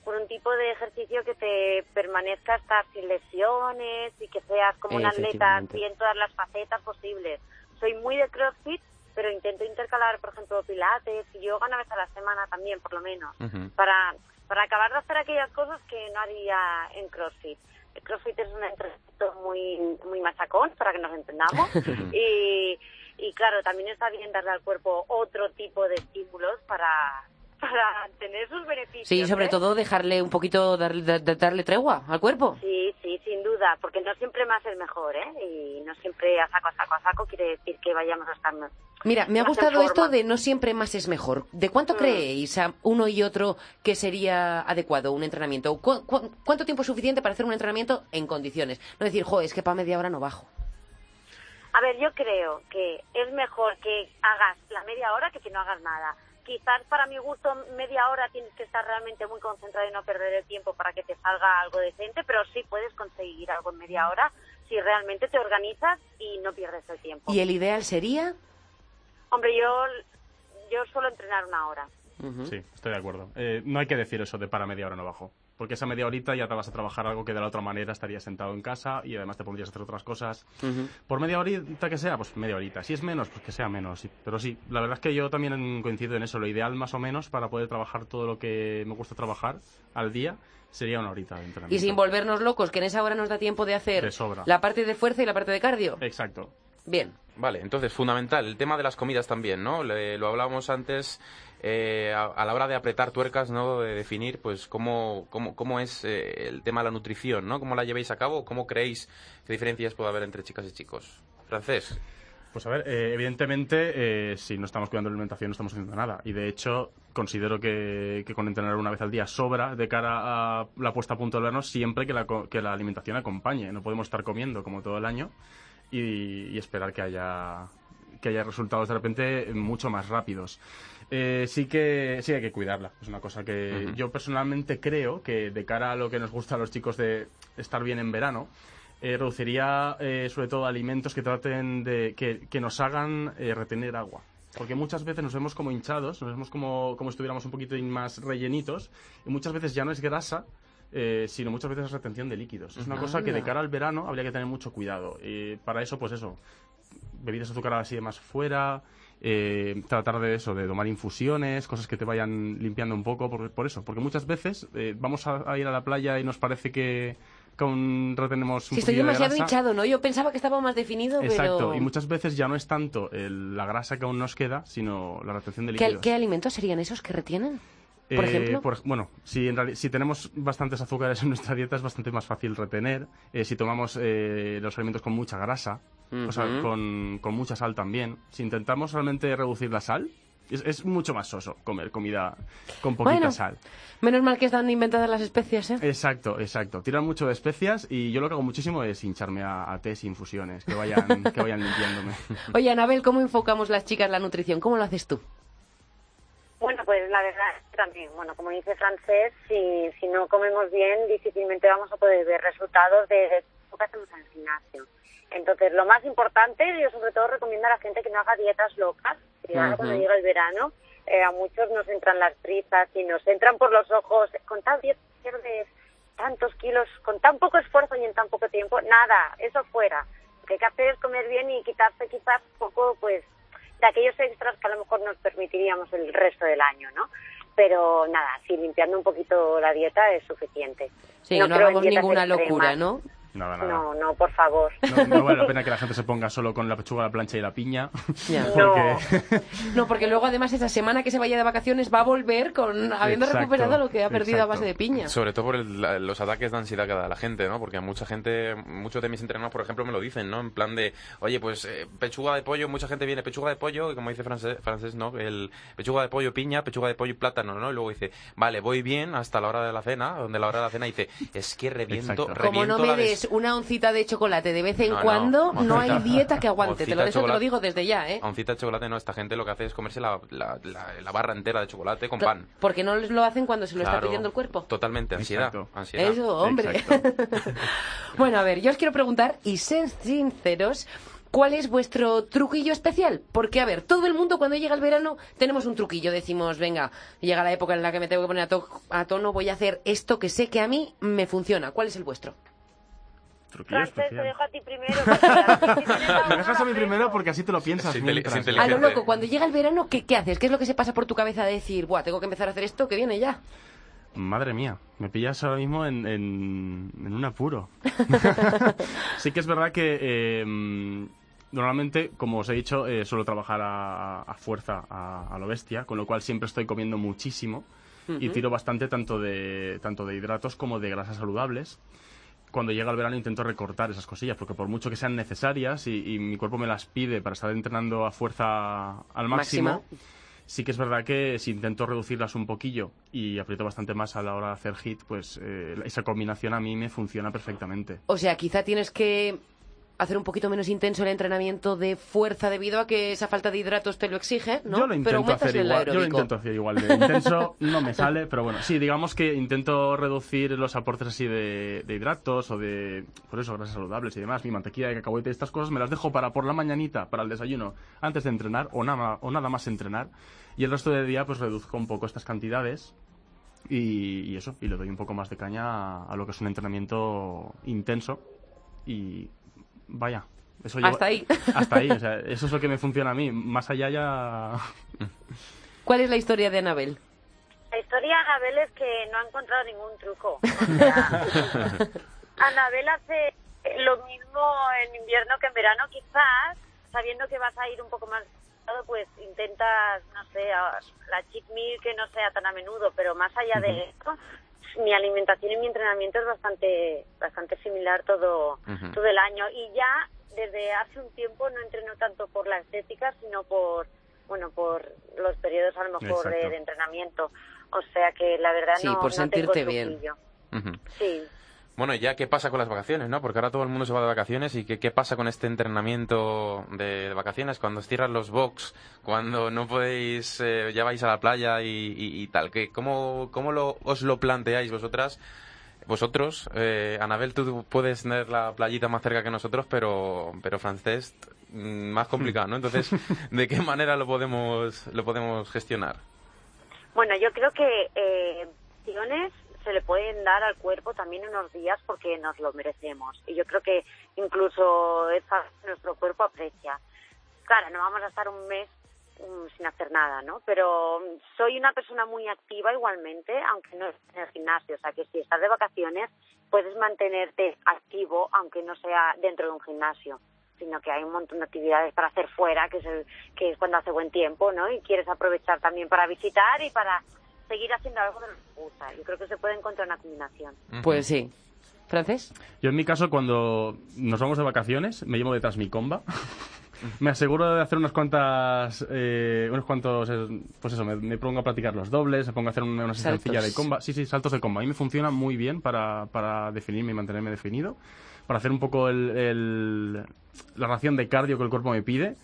por un tipo de ejercicio que te permanezca estar sin lesiones y que seas como un atleta en todas las facetas posibles. Soy muy de CrossFit, pero intento intercalar, por ejemplo, pilates y yoga una vez a la semana también, por lo menos para, para acabar de hacer aquellas cosas que no haría en CrossFit. El CrossFit es un entrenamiento muy, muy machacón, para que nos entendamos. y, y claro, también está bien darle al cuerpo otro tipo de estímulos para, para tener sus beneficios. Sí, sobre ¿eh? todo dejarle un poquito, darle, da- da- darle tregua al cuerpo. Sí, sí, sin duda, porque no siempre más es mejor, ¿eh? Y no siempre a saco, a saco, a saco quiere decir que vayamos a estar. Mira, me ha gustado esto de no siempre más es mejor. ¿De cuánto Mm. creéis a uno y otro que sería adecuado un entrenamiento? ¿Cu- cu- cuánto tiempo es suficiente para hacer un entrenamiento en condiciones? No decir, jo, es que para media hora no bajo. A ver, yo creo que es mejor que hagas la media hora que que no hagas nada. Quizás para mi gusto media hora tienes que estar realmente muy concentrado y no perder el tiempo para que te salga algo decente, pero sí puedes conseguir algo en media hora si realmente te organizas y no pierdes el tiempo. ¿Y el ideal sería? Hombre, yo yo suelo entrenar una hora. Sí, estoy de acuerdo. Eh, no hay que decir eso de para media hora no bajo. Porque esa media horita ya te vas a trabajar algo que de la otra manera estarías sentado en casa y además te pondrías a hacer otras cosas. Por media horita que sea, pues media horita. Si es menos, pues que sea menos. Pero sí, la verdad es que yo también coincido en eso. Lo ideal más o menos para poder trabajar todo lo que me gusta trabajar al día sería una horita de entrenamiento. Y sin volvernos locos, que en esa hora nos da tiempo de hacer De sobra. la parte de fuerza y la parte de cardio. Exacto. Bien. Vale, entonces, fundamental, el tema de las comidas también, ¿no? Le- lo hablábamos antes, eh, a, a la hora de apretar tuercas, ¿no? De definir, pues, cómo, cómo, cómo es eh, el tema de la nutrición, ¿no? ¿Cómo la llevéis a cabo? ¿Cómo creéis qué diferencias puede haber entre chicas y chicos? Francés. Pues a ver, eh, evidentemente, eh, si no estamos cuidando la alimentación no estamos haciendo nada. Y de hecho, considero que, que con entrenar una vez al día sobra de cara a la puesta a punto del verano siempre que la, co- que la alimentación acompañe. No podemos estar comiendo como todo el año y, y esperar que haya, que haya resultados de repente mucho más rápidos. Eh, sí que sí hay que cuidarla. Es una cosa que yo personalmente creo que de cara a lo que nos gusta a los chicos de estar bien en verano, eh, reduciría eh, sobre todo alimentos que traten de que, que nos hagan eh, retener agua. Porque muchas veces nos vemos como hinchados, nos vemos como, como estuviéramos un poquito más rellenitos, y muchas veces ya no es grasa, eh, sino muchas veces es retención de líquidos. Es una cosa que de cara al verano habría que tener mucho cuidado. Y para eso, pues eso, bebidas azucaradas y demás fuera, eh, tratar de eso, de tomar infusiones, cosas que te vayan limpiando un poco, por, por eso. Porque muchas veces eh, vamos a, a ir a la playa y nos parece que, aún retenemos un Si estoy poquillo de demasiado grasa. hinchado, ¿no? Yo pensaba que estaba más definido, Exacto, pero... y muchas veces ya no es tanto el- la grasa que aún nos queda, sino la retención de ¿Qué, líquidos. qué alimentos serían esos que retienen? Por Eh, ejemplo. por- bueno, si, en reali- si tenemos bastantes azúcares en nuestra dieta es bastante más fácil retener. Eh, si tomamos eh, los alimentos con mucha grasa, o sea, con, con mucha sal también. Si intentamos realmente reducir la sal, es, es mucho más soso comer comida con poquita Bueno. sal. Menos mal que están inventadas las especias, ¿eh? Exacto, exacto. Tiran mucho de especias y yo lo que hago muchísimo es hincharme a, a tés e infusiones, que vayan, que vayan limpiándome. Oye, Anabel, ¿cómo enfocamos las chicas la nutrición? ¿Cómo lo haces tú? Bueno, pues la verdad también, bueno, como dice Francés, si, si no comemos bien, difícilmente vamos a poder ver resultados de, lo que hacemos en el gimnasio. Entonces, lo más importante, yo sobre todo recomiendo a la gente que no haga dietas locas, que ahora Ujú. cuando llega el verano, eh, a muchos nos entran las prisas y nos entran por los ojos, con tal dieta pierdes tantos kilos, con tan poco esfuerzo y en tan poco tiempo, nada, eso fuera. Lo que hay que hacer es comer bien y quitarse quizás poco, pues, de aquellos extras que a lo mejor nos permitiríamos el resto del año, ¿no? Pero nada, si limpiando un poquito la dieta es suficiente. Sí, no, hagamos dietas ninguna extremas. locura, ¿no? Nada, nada. No, no, por favor. No, no vale la pena que la gente se ponga solo con la pechuga, la plancha y la piña. Porque... No, porque luego además esa semana que se vaya de vacaciones va a volver con habiendo Exacto, recuperado lo que ha perdido a base de piña. Sobre todo por el- la- los ataques de ansiedad que da la gente, ¿no? Porque a mucha gente, muchos de mis entrenados, por ejemplo, me lo dicen, ¿no? En plan de, oye, pues eh, pechuga de pollo, mucha gente viene pechuga de pollo, y como dice francés, francés, ¿no? El pechuga de pollo piña, pechuga de pollo y plátano, ¿no? Y luego dice, vale, voy bien hasta la hora de la cena, donde la hora de la cena dice, es que reviento, Exacto. Como reviento no me la des- una oncita de chocolate de vez en No, cuando, no, hay dieta que aguante. Te lo, de eso te lo digo desde ya, ¿eh? Oncita de chocolate, no, esta gente lo que hace es comerse la, la, la- la barra entera de chocolate con pan. Porque no lo hacen cuando se lo está pidiendo el cuerpo. Totalmente, ansiedad. Eso, hombre. Bueno, a ver, yo os quiero preguntar, y ser sinceros, ¿cuál es vuestro truquillo especial? Porque, a ver, todo el mundo cuando llega el verano tenemos un truquillo. Decimos, venga, llega la época en la que me tengo que poner a, to- a tono, voy a hacer esto que sé que a mí me funciona. ¿Cuál es el vuestro? Truquillo Francés, te dejo a ti primero. Me dejas a mí primero porque así te lo piensas mientras. A lo loco, cuando llega el verano, ¿qué, qué haces? ¿Qué es lo que se pasa por tu cabeza de decir, buah, tengo que empezar a hacer esto que viene ya? Madre mía, me pillas ahora mismo en, en, en un apuro. sí que es verdad que eh, normalmente, como os he dicho, eh, suelo trabajar a, a fuerza, a, a lo bestia, con lo cual siempre estoy comiendo muchísimo y tiro bastante tanto de, tanto de hidratos como de grasas saludables. Cuando llega el verano intento recortar esas cosillas, porque por mucho que sean necesarias y, y mi cuerpo me las pide para estar entrenando a fuerza al máximo, Máxima. Sí que es verdad que si intento reducirlas un poquillo y aprieto bastante más a la hora de hacer hit, pues eh, esa combinación a mí me funciona perfectamente. O sea, quizá tienes que hacer un poquito menos intenso el entrenamiento de fuerza debido a que esa falta de hidratos te lo exige, ¿no? Yo lo Pero intento aumentas hacer igual, yo lo intento hacer igual de intenso, no me sale, pero bueno, sí, digamos que intento reducir los aportes así de, de hidratos o de, por eso, grasas saludables y demás, mi mantequilla de cacahuete, estas cosas me las dejo para por la mañanita, para el desayuno, antes de entrenar o nada, o nada más entrenar, y el resto del día pues reduzco un poco estas cantidades y, y eso, y le doy un poco más de caña a, a lo que es un entrenamiento intenso y vaya. Eso lleva- Hasta ahí. Hasta ahí, o sea, eso es lo que me funciona a mí. Más allá ya... ¿Cuál es la historia de Anabel? La historia de Anabel es que no ha encontrado ningún truco. O sea, Anabel hace lo mismo en invierno que en verano, quizás, sabiendo que vas a ir un poco más cansado, pues intentas, no sé, la cheat meal que no sea tan a menudo, pero más allá de eso, mi alimentación y mi entrenamiento es bastante bastante similar todo, todo el año. Y ya desde hace un tiempo no entreno tanto por la estética, sino por bueno por los periodos a lo mejor de, de entrenamiento. O sea que la verdad Sí, no, por no tengo sentirte bien. truquillo. Ujú. Sí. Bueno, y ya qué pasa con las vacaciones, ¿no? Porque ahora todo el mundo se va de vacaciones y qué, qué pasa con este entrenamiento de, de vacaciones cuando os cierran los box, cuando no podéis, eh, ya vais a la playa y, y- y tal. ¿Qué, ¿Cómo, cómo lo, os lo planteáis vosotras? Vosotros, eh, Anabel, tú puedes tener la playita más cerca que nosotros, pero, pero francés mm, más complicado, ¿no? Entonces, ¿de qué manera lo podemos, lo podemos gestionar? Bueno, yo creo que eh, opciones se le pueden dar al cuerpo también unos días porque nos lo merecemos. Y yo creo que incluso es algo que nuestro cuerpo aprecia. Claro, no vamos a estar un mes mm, sin hacer nada, ¿no? Pero mm, soy una persona muy activa igualmente, aunque no esté en el gimnasio. O sea, que si estás de vacaciones, puedes mantenerte activo, aunque no sea dentro de un gimnasio sino que hay un montón de actividades para hacer fuera, que es, el- que es cuando hace buen tiempo, ¿no? Y quieres aprovechar también para visitar y para seguir haciendo algo que nos gusta. Yo creo que se puede encontrar una combinación. Pues sí. ¿Francés? Yo en mi caso, cuando nos vamos de vacaciones, me llevo detrás mi comba. me aseguro de hacer unas cuantas, eh, unos cuantos, pues eso, me, me pongo a practicar los dobles, me pongo a hacer una, una sencilla de comba. Sí, sí, saltos de comba. A mí me funciona muy bien para, para definirme y mantenerme definido, para hacer un poco el, el- la ración de cardio que el cuerpo me pide.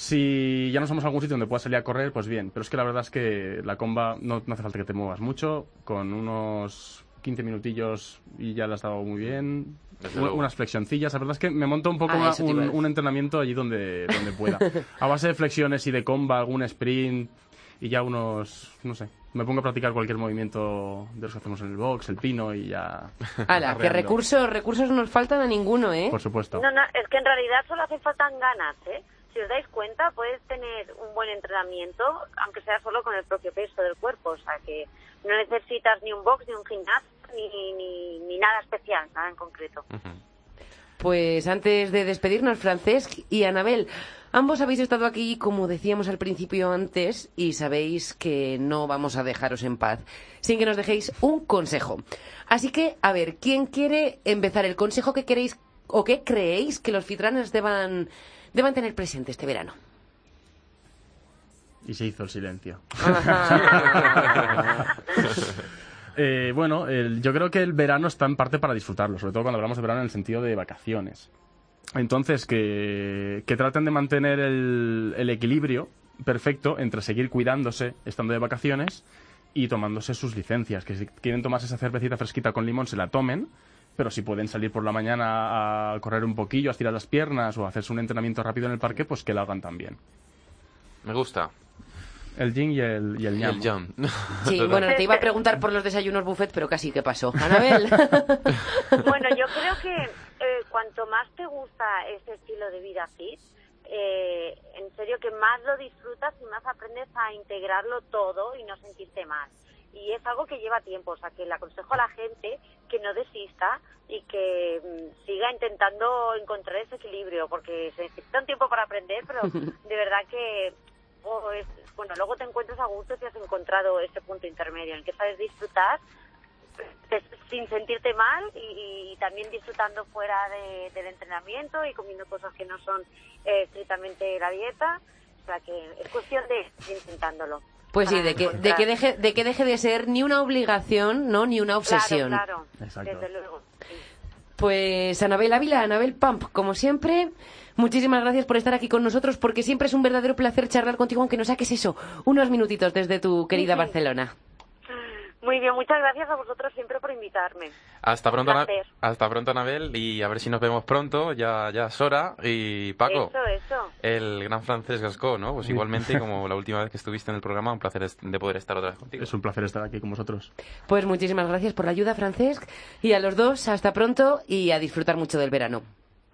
Si ya no somos a algún sitio donde pueda salir a correr, pues bien. Pero es que la verdad es que la comba no, no hace falta que te muevas mucho. Con unos 15 minutillos y ya la has dado muy bien. U- unas flexioncillas. La verdad es que me monto un poco Ah, una- un, un entrenamiento allí donde, donde pueda. A base de flexiones y de comba, algún sprint y ya unos, no sé, me pongo a practicar cualquier movimiento de los que hacemos en el box, el pino y ya... Ala, que recursos, recursos no nos faltan a ninguno, ¿eh? Por supuesto. No, no, es que en realidad solo hace falta ganas, ¿eh? Si os dais cuenta, puedes tener un buen entrenamiento, aunque sea solo con el propio peso del cuerpo. O sea, que no necesitas ni un box, ni un gimnasio, ni, ni, ni nada especial, nada en concreto. Pues antes de despedirnos, Francesc y Anabel, ambos habéis estado aquí, como decíamos al principio antes, y sabéis que no vamos a dejaros en paz sin que nos dejéis un consejo. Así que, a ver, ¿quién quiere empezar el consejo que queréis o que creéis que los fitrunners deban, deban tener presente este verano? Y se hizo el silencio. Eh, bueno, el- yo creo que el verano está en parte para disfrutarlo, sobre todo cuando hablamos de verano en el sentido de vacaciones. Entonces, que, que traten de mantener el, el equilibrio perfecto entre seguir cuidándose estando de vacaciones y tomándose sus licencias. Que si quieren tomarse esa cervecita fresquita con limón, se la tomen, pero si pueden salir por la mañana a correr un poquillo, a estirar las piernas o a hacerse un entrenamiento rápido en el parque, pues que lo hagan también. Me gusta. El yin y el, y el yang. el jump. Sí, bueno, te iba a preguntar por los desayunos buffet, pero casi que pasó. Anabel. Bueno, yo creo que eh, cuanto más te gusta ese estilo de vida fit, eh, en serio que más lo disfrutas y más aprendes a integrarlo todo y no sentirte mal. Y es algo que lleva tiempo, o sea que le aconsejo a la gente que no desista y que mm, siga intentando encontrar ese equilibrio, porque se necesita un tiempo para aprender, pero de verdad que oh, es- bueno, luego te encuentras a gusto si has encontrado ese punto intermedio en el que sabes disfrutar te- sin sentirte mal y, y también disfrutando fuera de- del entrenamiento y comiendo cosas que no son eh, estrictamente la dieta. O sea que es cuestión de ir intentándolo. Pues sí, de que, de, que deje, de que deje de ser ni una obligación, ¿no? Ni una obsesión. Claro, claro, Exacto. desde luego. sí. Pues Anabel Ávila, Anabel Pump, como siempre, muchísimas gracias por estar aquí con nosotros, porque siempre es un verdadero placer charlar contigo, aunque nos saques eso, unos minutitos desde tu querida sí. Barcelona. Muy bien, muchas gracias a vosotros siempre por invitarme. Hasta pronto, hasta pronto, Anabel, y a ver si nos vemos pronto. Ya, ya es hora. Y Paco, Eso, eso. el gran francés Gascó, ¿no? Pues igualmente, como la última vez que estuviste en el programa, un placer de poder estar otra vez contigo. Es un placer estar aquí con vosotros. Pues muchísimas gracias por la ayuda, Francesc, y a los dos, hasta pronto y a disfrutar mucho del verano.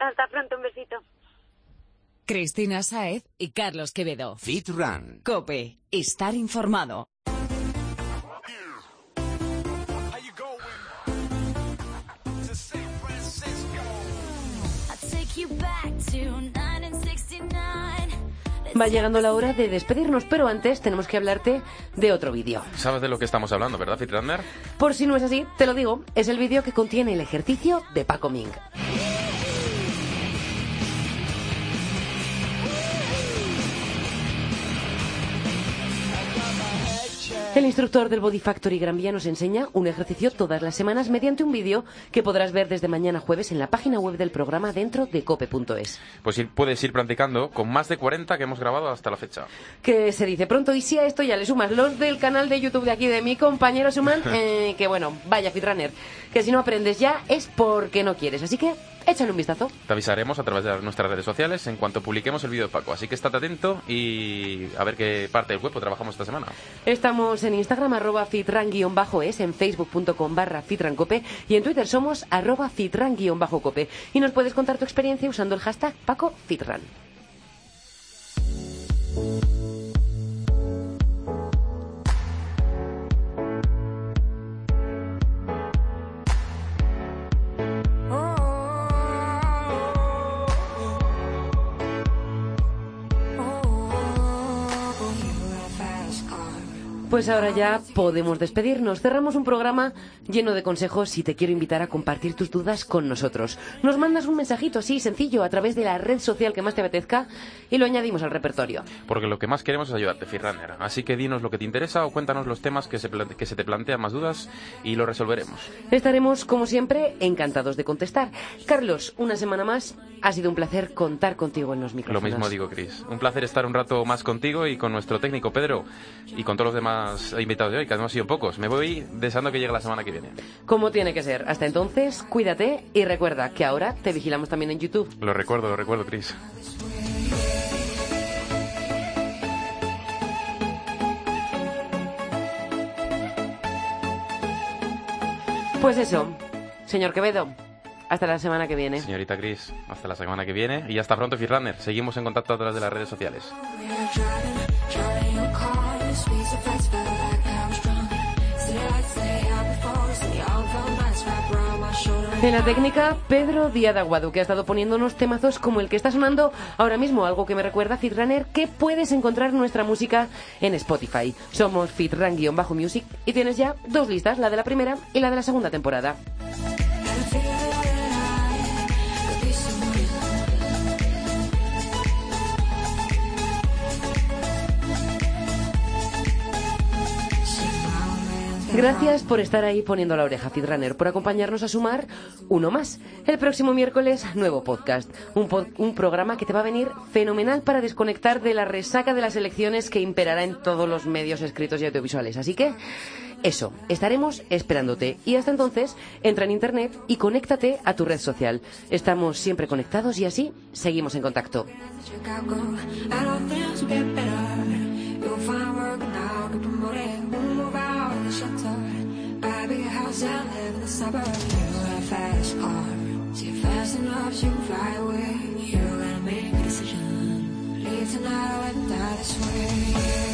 Hasta pronto, un besito. Cristina Saez y Carlos Quevedo. Fit Run. Cope, estar informado. Va llegando la hora de despedirnos, pero antes tenemos que hablarte de otro vídeo. ¿Sabes de lo que estamos hablando, verdad, Fitrunner? Por si no es así, te lo digo, es el vídeo que contiene el ejercicio de Paco Ming. El instructor del Body Factory Gran Vía nos enseña un ejercicio todas las semanas mediante un vídeo que podrás ver desde mañana jueves en la página web del programa dentro de cope.es. Pues ir- puedes ir practicando con más de 40 que hemos grabado hasta la fecha. que se dice pronto y si a esto ya le sumas los del canal de YouTube de aquí de mi compañero Suman, eh, que bueno, vaya Fitrunner, que si no aprendes ya es porque no quieres, así que échale un vistazo. Te avisaremos a través de nuestras redes sociales en cuanto publiquemos el vídeo de Paco. Así que estate atento y a ver qué parte del cuerpo trabajamos esta semana. Estamos en Instagram arroba fitran-es, en facebook.com barra fitrancope y en Twitter somos arroba fitran-cope y nos puedes contar tu experiencia usando el hashtag Paco Fitran. Pues ahora ya podemos despedirnos. Cerramos un programa lleno de consejos y te quiero invitar a compartir tus dudas con nosotros. Nos mandas un mensajito así, sencillo, a través de la red social que más te apetezca y lo añadimos al repertorio. Porque lo que más queremos es ayudarte, Firrunner. Así que dinos lo que te interesa o cuéntanos los temas que se, plante- que se te plantean más dudas y lo resolveremos. Estaremos, como siempre, encantados de contestar. Carlos, una semana más, ha sido un placer contar contigo en los Lo micrófonos. mismo digo, Chris. Un placer estar un rato más contigo y con nuestro técnico Pedro y con todos los demás invitados de hoy, que además han sido pocos. Me voy deseando que llegue la semana que viene. Como tiene que ser. Hasta entonces, cuídate y recuerda que ahora te vigilamos también en YouTube. Lo recuerdo, lo recuerdo, Chris. Pues eso, señor Quevedo, hasta la semana que viene. Señorita Chris, hasta la semana que viene y hasta pronto, Firrunner. Seguimos en contacto a través de las redes sociales. En la técnica, Pedro Díaz Aguado, que ha estado poniéndonos temazos como el que está sonando ahora mismo, algo que me recuerda a Fitrunner, que puedes encontrar nuestra música en Spotify. Somos Fitran-Music y tienes ya dos listas, la de la primera y la de la segunda temporada. Gracias por estar ahí poniendo la oreja, Fitrunner, por acompañarnos a sumar uno más. El próximo miércoles, nuevo podcast. Un, pod- un programa que te va a venir fenomenal para desconectar de la resaca de las elecciones que imperará en todos los medios escritos y audiovisuales. Así que, eso, estaremos esperándote. Y hasta entonces, entra en internet y conéctate a tu red social. Estamos siempre conectados y así seguimos en contacto. shelter. Baby, house that live in the suburbs? You got fast car. See you fast enough, you fly away. You gotta make a decision. Leave tonight or die this way.